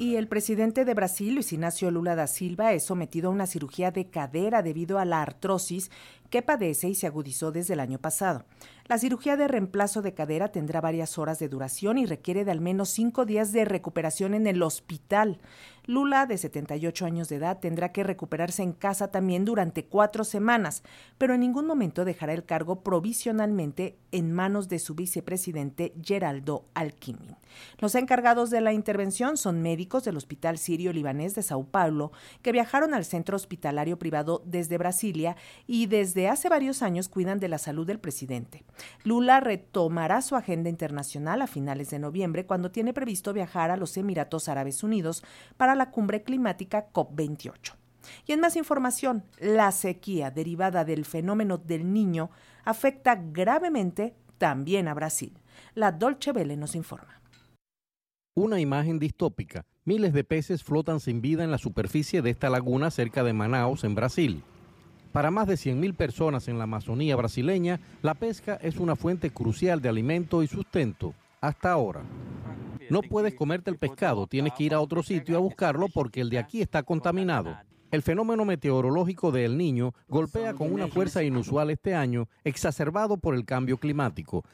Y el presidente de Brasil, Luis Ignacio Lula da Silva, es sometido a una cirugía de cadera debido a la artrosis que padece y se agudizó desde el año pasado. La cirugía de reemplazo de cadera tendrá varias horas de duración y requiere de al menos cinco días de recuperación en el hospital. Lula, de 78 años de edad, tendrá que recuperarse en casa también durante cuatro semanas, pero en ningún momento dejará el cargo provisionalmente en manos de su vicepresidente Geraldo Alckmin. Los encargados de la intervención son médicos del Hospital Sirio Libanés de Sao Paulo, que viajaron al centro hospitalario privado desde Brasilia y desde hace varios años cuidan de la salud del presidente. Lula retomará su agenda internacional a finales de noviembre, cuando tiene previsto viajar a los Emiratos Árabes Unidos para la cumbre climática COP28. Y en más información, la sequía derivada del fenómeno del niño afecta gravemente también a Brasil. La Dolce Vele nos informa. Una imagen distópica. Miles de peces flotan sin vida en la superficie de esta laguna cerca de Manaus, en Brasil. Para más de 100.000 personas en la Amazonía brasileña, la pesca es una fuente crucial de alimento y sustento, hasta ahora. No puedes comerte el pescado, tienes que ir a otro sitio a buscarlo porque el de aquí está contaminado. El fenómeno meteorológico de El Niño golpea con una fuerza inusual este año, exacerbado por el cambio climático.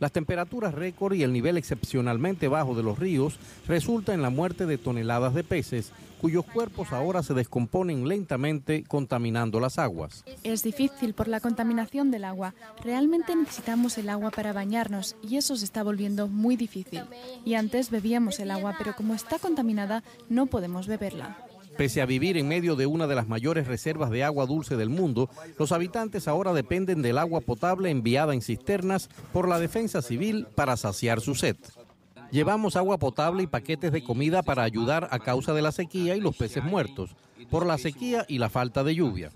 Las temperaturas récord y el nivel excepcionalmente bajo de los ríos resulta en la muerte de toneladas de peces, cuyos cuerpos ahora se descomponen lentamente contaminando las aguas. Es difícil por la contaminación del agua. Realmente necesitamos el agua para bañarnos y eso se está volviendo muy difícil. Y antes bebíamos el agua, pero como está contaminada no podemos beberla. Pese a vivir en medio de una de las mayores reservas de agua dulce del mundo, los habitantes ahora dependen del agua potable enviada en cisternas por la defensa civil para saciar su sed. Llevamos agua potable y paquetes de comida para ayudar a causa de la sequía y los peces muertos, por la sequía y la falta de lluvia.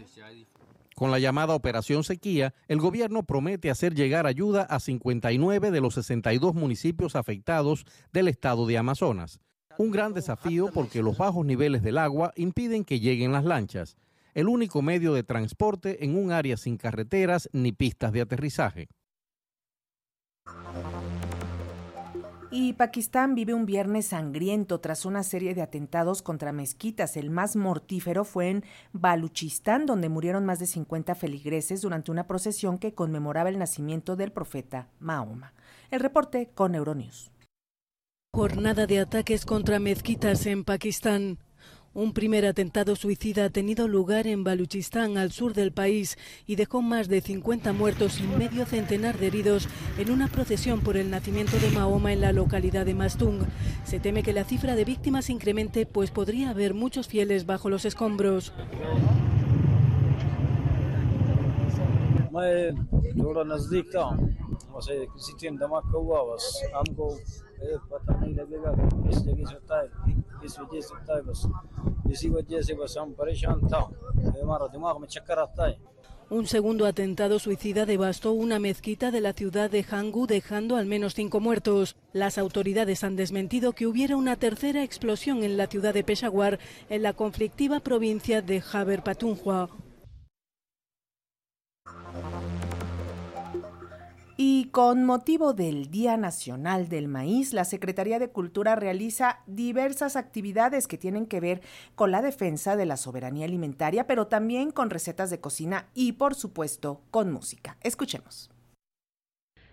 Con la llamada Operación Sequía, el gobierno promete hacer llegar ayuda a 59 de los 62 municipios afectados del estado de Amazonas. Un gran desafío porque los bajos niveles del agua impiden que lleguen las lanchas, el único medio de transporte en un área sin carreteras ni pistas de aterrizaje. Y Pakistán vive un viernes sangriento tras una serie de atentados contra mezquitas. El más mortífero fue en Baluchistán, donde murieron más de 50 feligreses durante una procesión que conmemoraba el nacimiento del profeta Mahoma. El reporte con Euronews. Jornada de ataques contra mezquitas en Pakistán. Un primer atentado suicida ha tenido lugar en Baluchistán, al sur del país, y dejó más de 50 muertos y medio centenar de heridos en una procesión por el nacimiento de Mahoma en la localidad de Mastung. Se teme que la cifra de víctimas incremente, pues podría haber muchos fieles bajo los escombros. Un segundo atentado suicida devastó una mezquita de la ciudad de Hangu, dejando al menos cinco muertos. Las autoridades han desmentido que hubiera una tercera explosión en la ciudad de Peshawar, en la conflictiva provincia de Jaber Patunhua. Y con motivo del Día Nacional del Maíz, la Secretaría de Cultura realiza diversas actividades que tienen que ver con la defensa de la soberanía alimentaria, pero también con recetas de cocina y, por supuesto, con música. Escuchemos.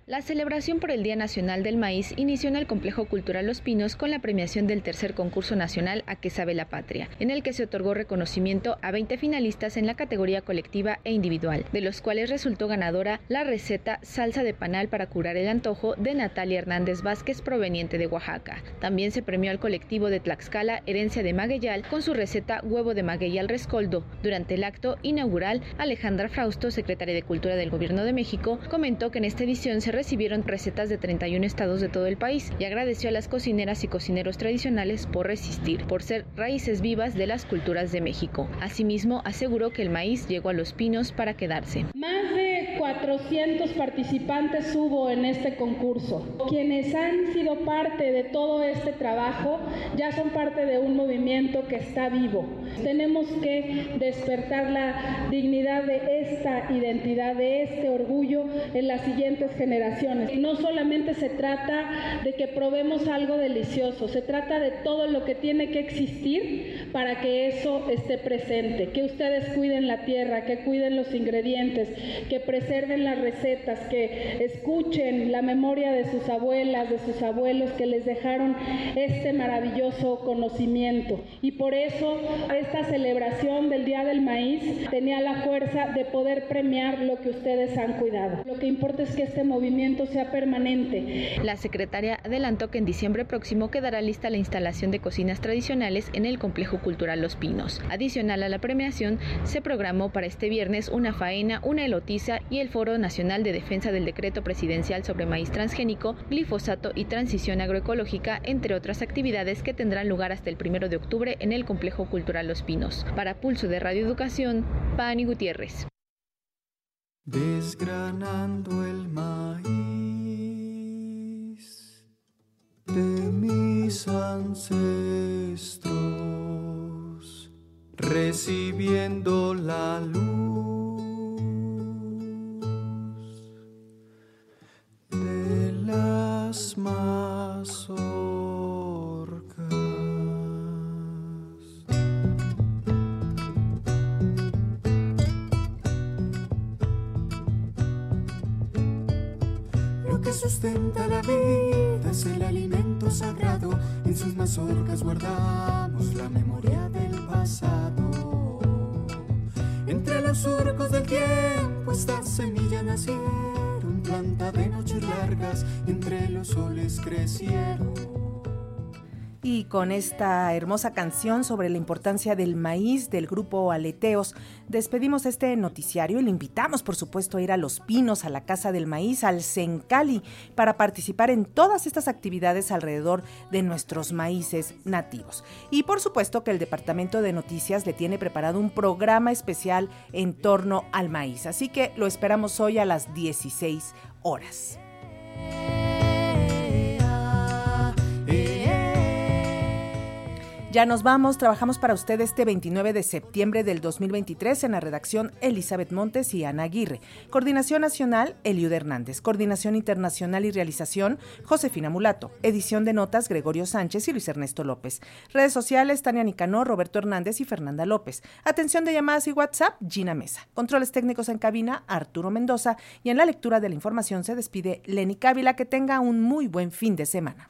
La celebración por el Día Nacional del Maíz inició en el Complejo Cultural Los Pinos con la premiación del tercer concurso nacional A que sabe la patria, en el que se otorgó reconocimiento a 20 finalistas en la categoría colectiva e individual, de los cuales resultó ganadora la receta salsa de panal para curar el antojo de Natalia Hernández Vázquez proveniente de Oaxaca. También se premió al colectivo de Tlaxcala Herencia de Magueyal con su receta huevo de maguey al rescoldo. Durante el acto inaugural, Alejandra Frausto, secretaria de Cultura del Gobierno de México, comentó que en esta edición se recibieron recetas de 31 estados de todo el país y agradeció a las cocineras y cocineros tradicionales por resistir, por ser raíces vivas de las culturas de México. Asimismo, aseguró que el maíz llegó a los pinos para quedarse. Más de 400 participantes hubo en este concurso. Quienes han sido parte de todo este trabajo ya son parte de un movimiento que está vivo. Tenemos que despertar la dignidad de esta identidad, de este orgullo en las siguientes generaciones celebraciones. No solamente se trata de que probemos algo delicioso, se trata de todo lo que tiene que existir para que eso esté presente, que ustedes cuiden la tierra, que cuiden los ingredientes, que preserven las recetas, que escuchen la memoria de sus abuelas, de sus abuelos que les dejaron este maravilloso conocimiento. Y por eso esta celebración del Día del Maíz tenía la fuerza de poder premiar lo que ustedes han cuidado. Lo que importa es que este sea permanente. La secretaria adelantó que en diciembre próximo quedará lista la instalación de cocinas tradicionales en el Complejo Cultural Los Pinos. Adicional a la premiación, se programó para este viernes una faena, una elotiza y el Foro Nacional de Defensa del Decreto Presidencial sobre Maíz Transgénico, Glifosato y Transición Agroecológica, entre otras actividades que tendrán lugar hasta el primero de octubre en el Complejo Cultural Los Pinos. Para Pulso de Radio Educación, Pani Gutiérrez. Desgranando el maíz de mis ancestros, recibiendo la luz sustenta la vida es el alimento sagrado. En sus mazorcas guardamos la memoria del pasado. Entre los surcos del tiempo esta semilla nacieron, planta de noches largas, entre los soles crecieron. Y con esta hermosa canción sobre la importancia del maíz del grupo Aleteos, despedimos este noticiario y le invitamos, por supuesto, a ir a Los Pinos, a la Casa del Maíz, al Sencali, para participar en todas estas actividades alrededor de nuestros maíces nativos. Y por supuesto que el Departamento de Noticias le tiene preparado un programa especial en torno al maíz. Así que lo esperamos hoy a las 16 horas. Ya nos vamos, trabajamos para usted este 29 de septiembre del 2023 en la redacción Elizabeth Montes y Ana Aguirre. Coordinación Nacional, Eliud Hernández. Coordinación Internacional y Realización, Josefina Mulato. Edición de notas, Gregorio Sánchez y Luis Ernesto López. Redes sociales, Tania Nicanor, Roberto Hernández y Fernanda López. Atención de llamadas y WhatsApp, Gina Mesa. Controles técnicos en cabina, Arturo Mendoza. Y en la lectura de la información se despide Lenny Cávila. Que tenga un muy buen fin de semana.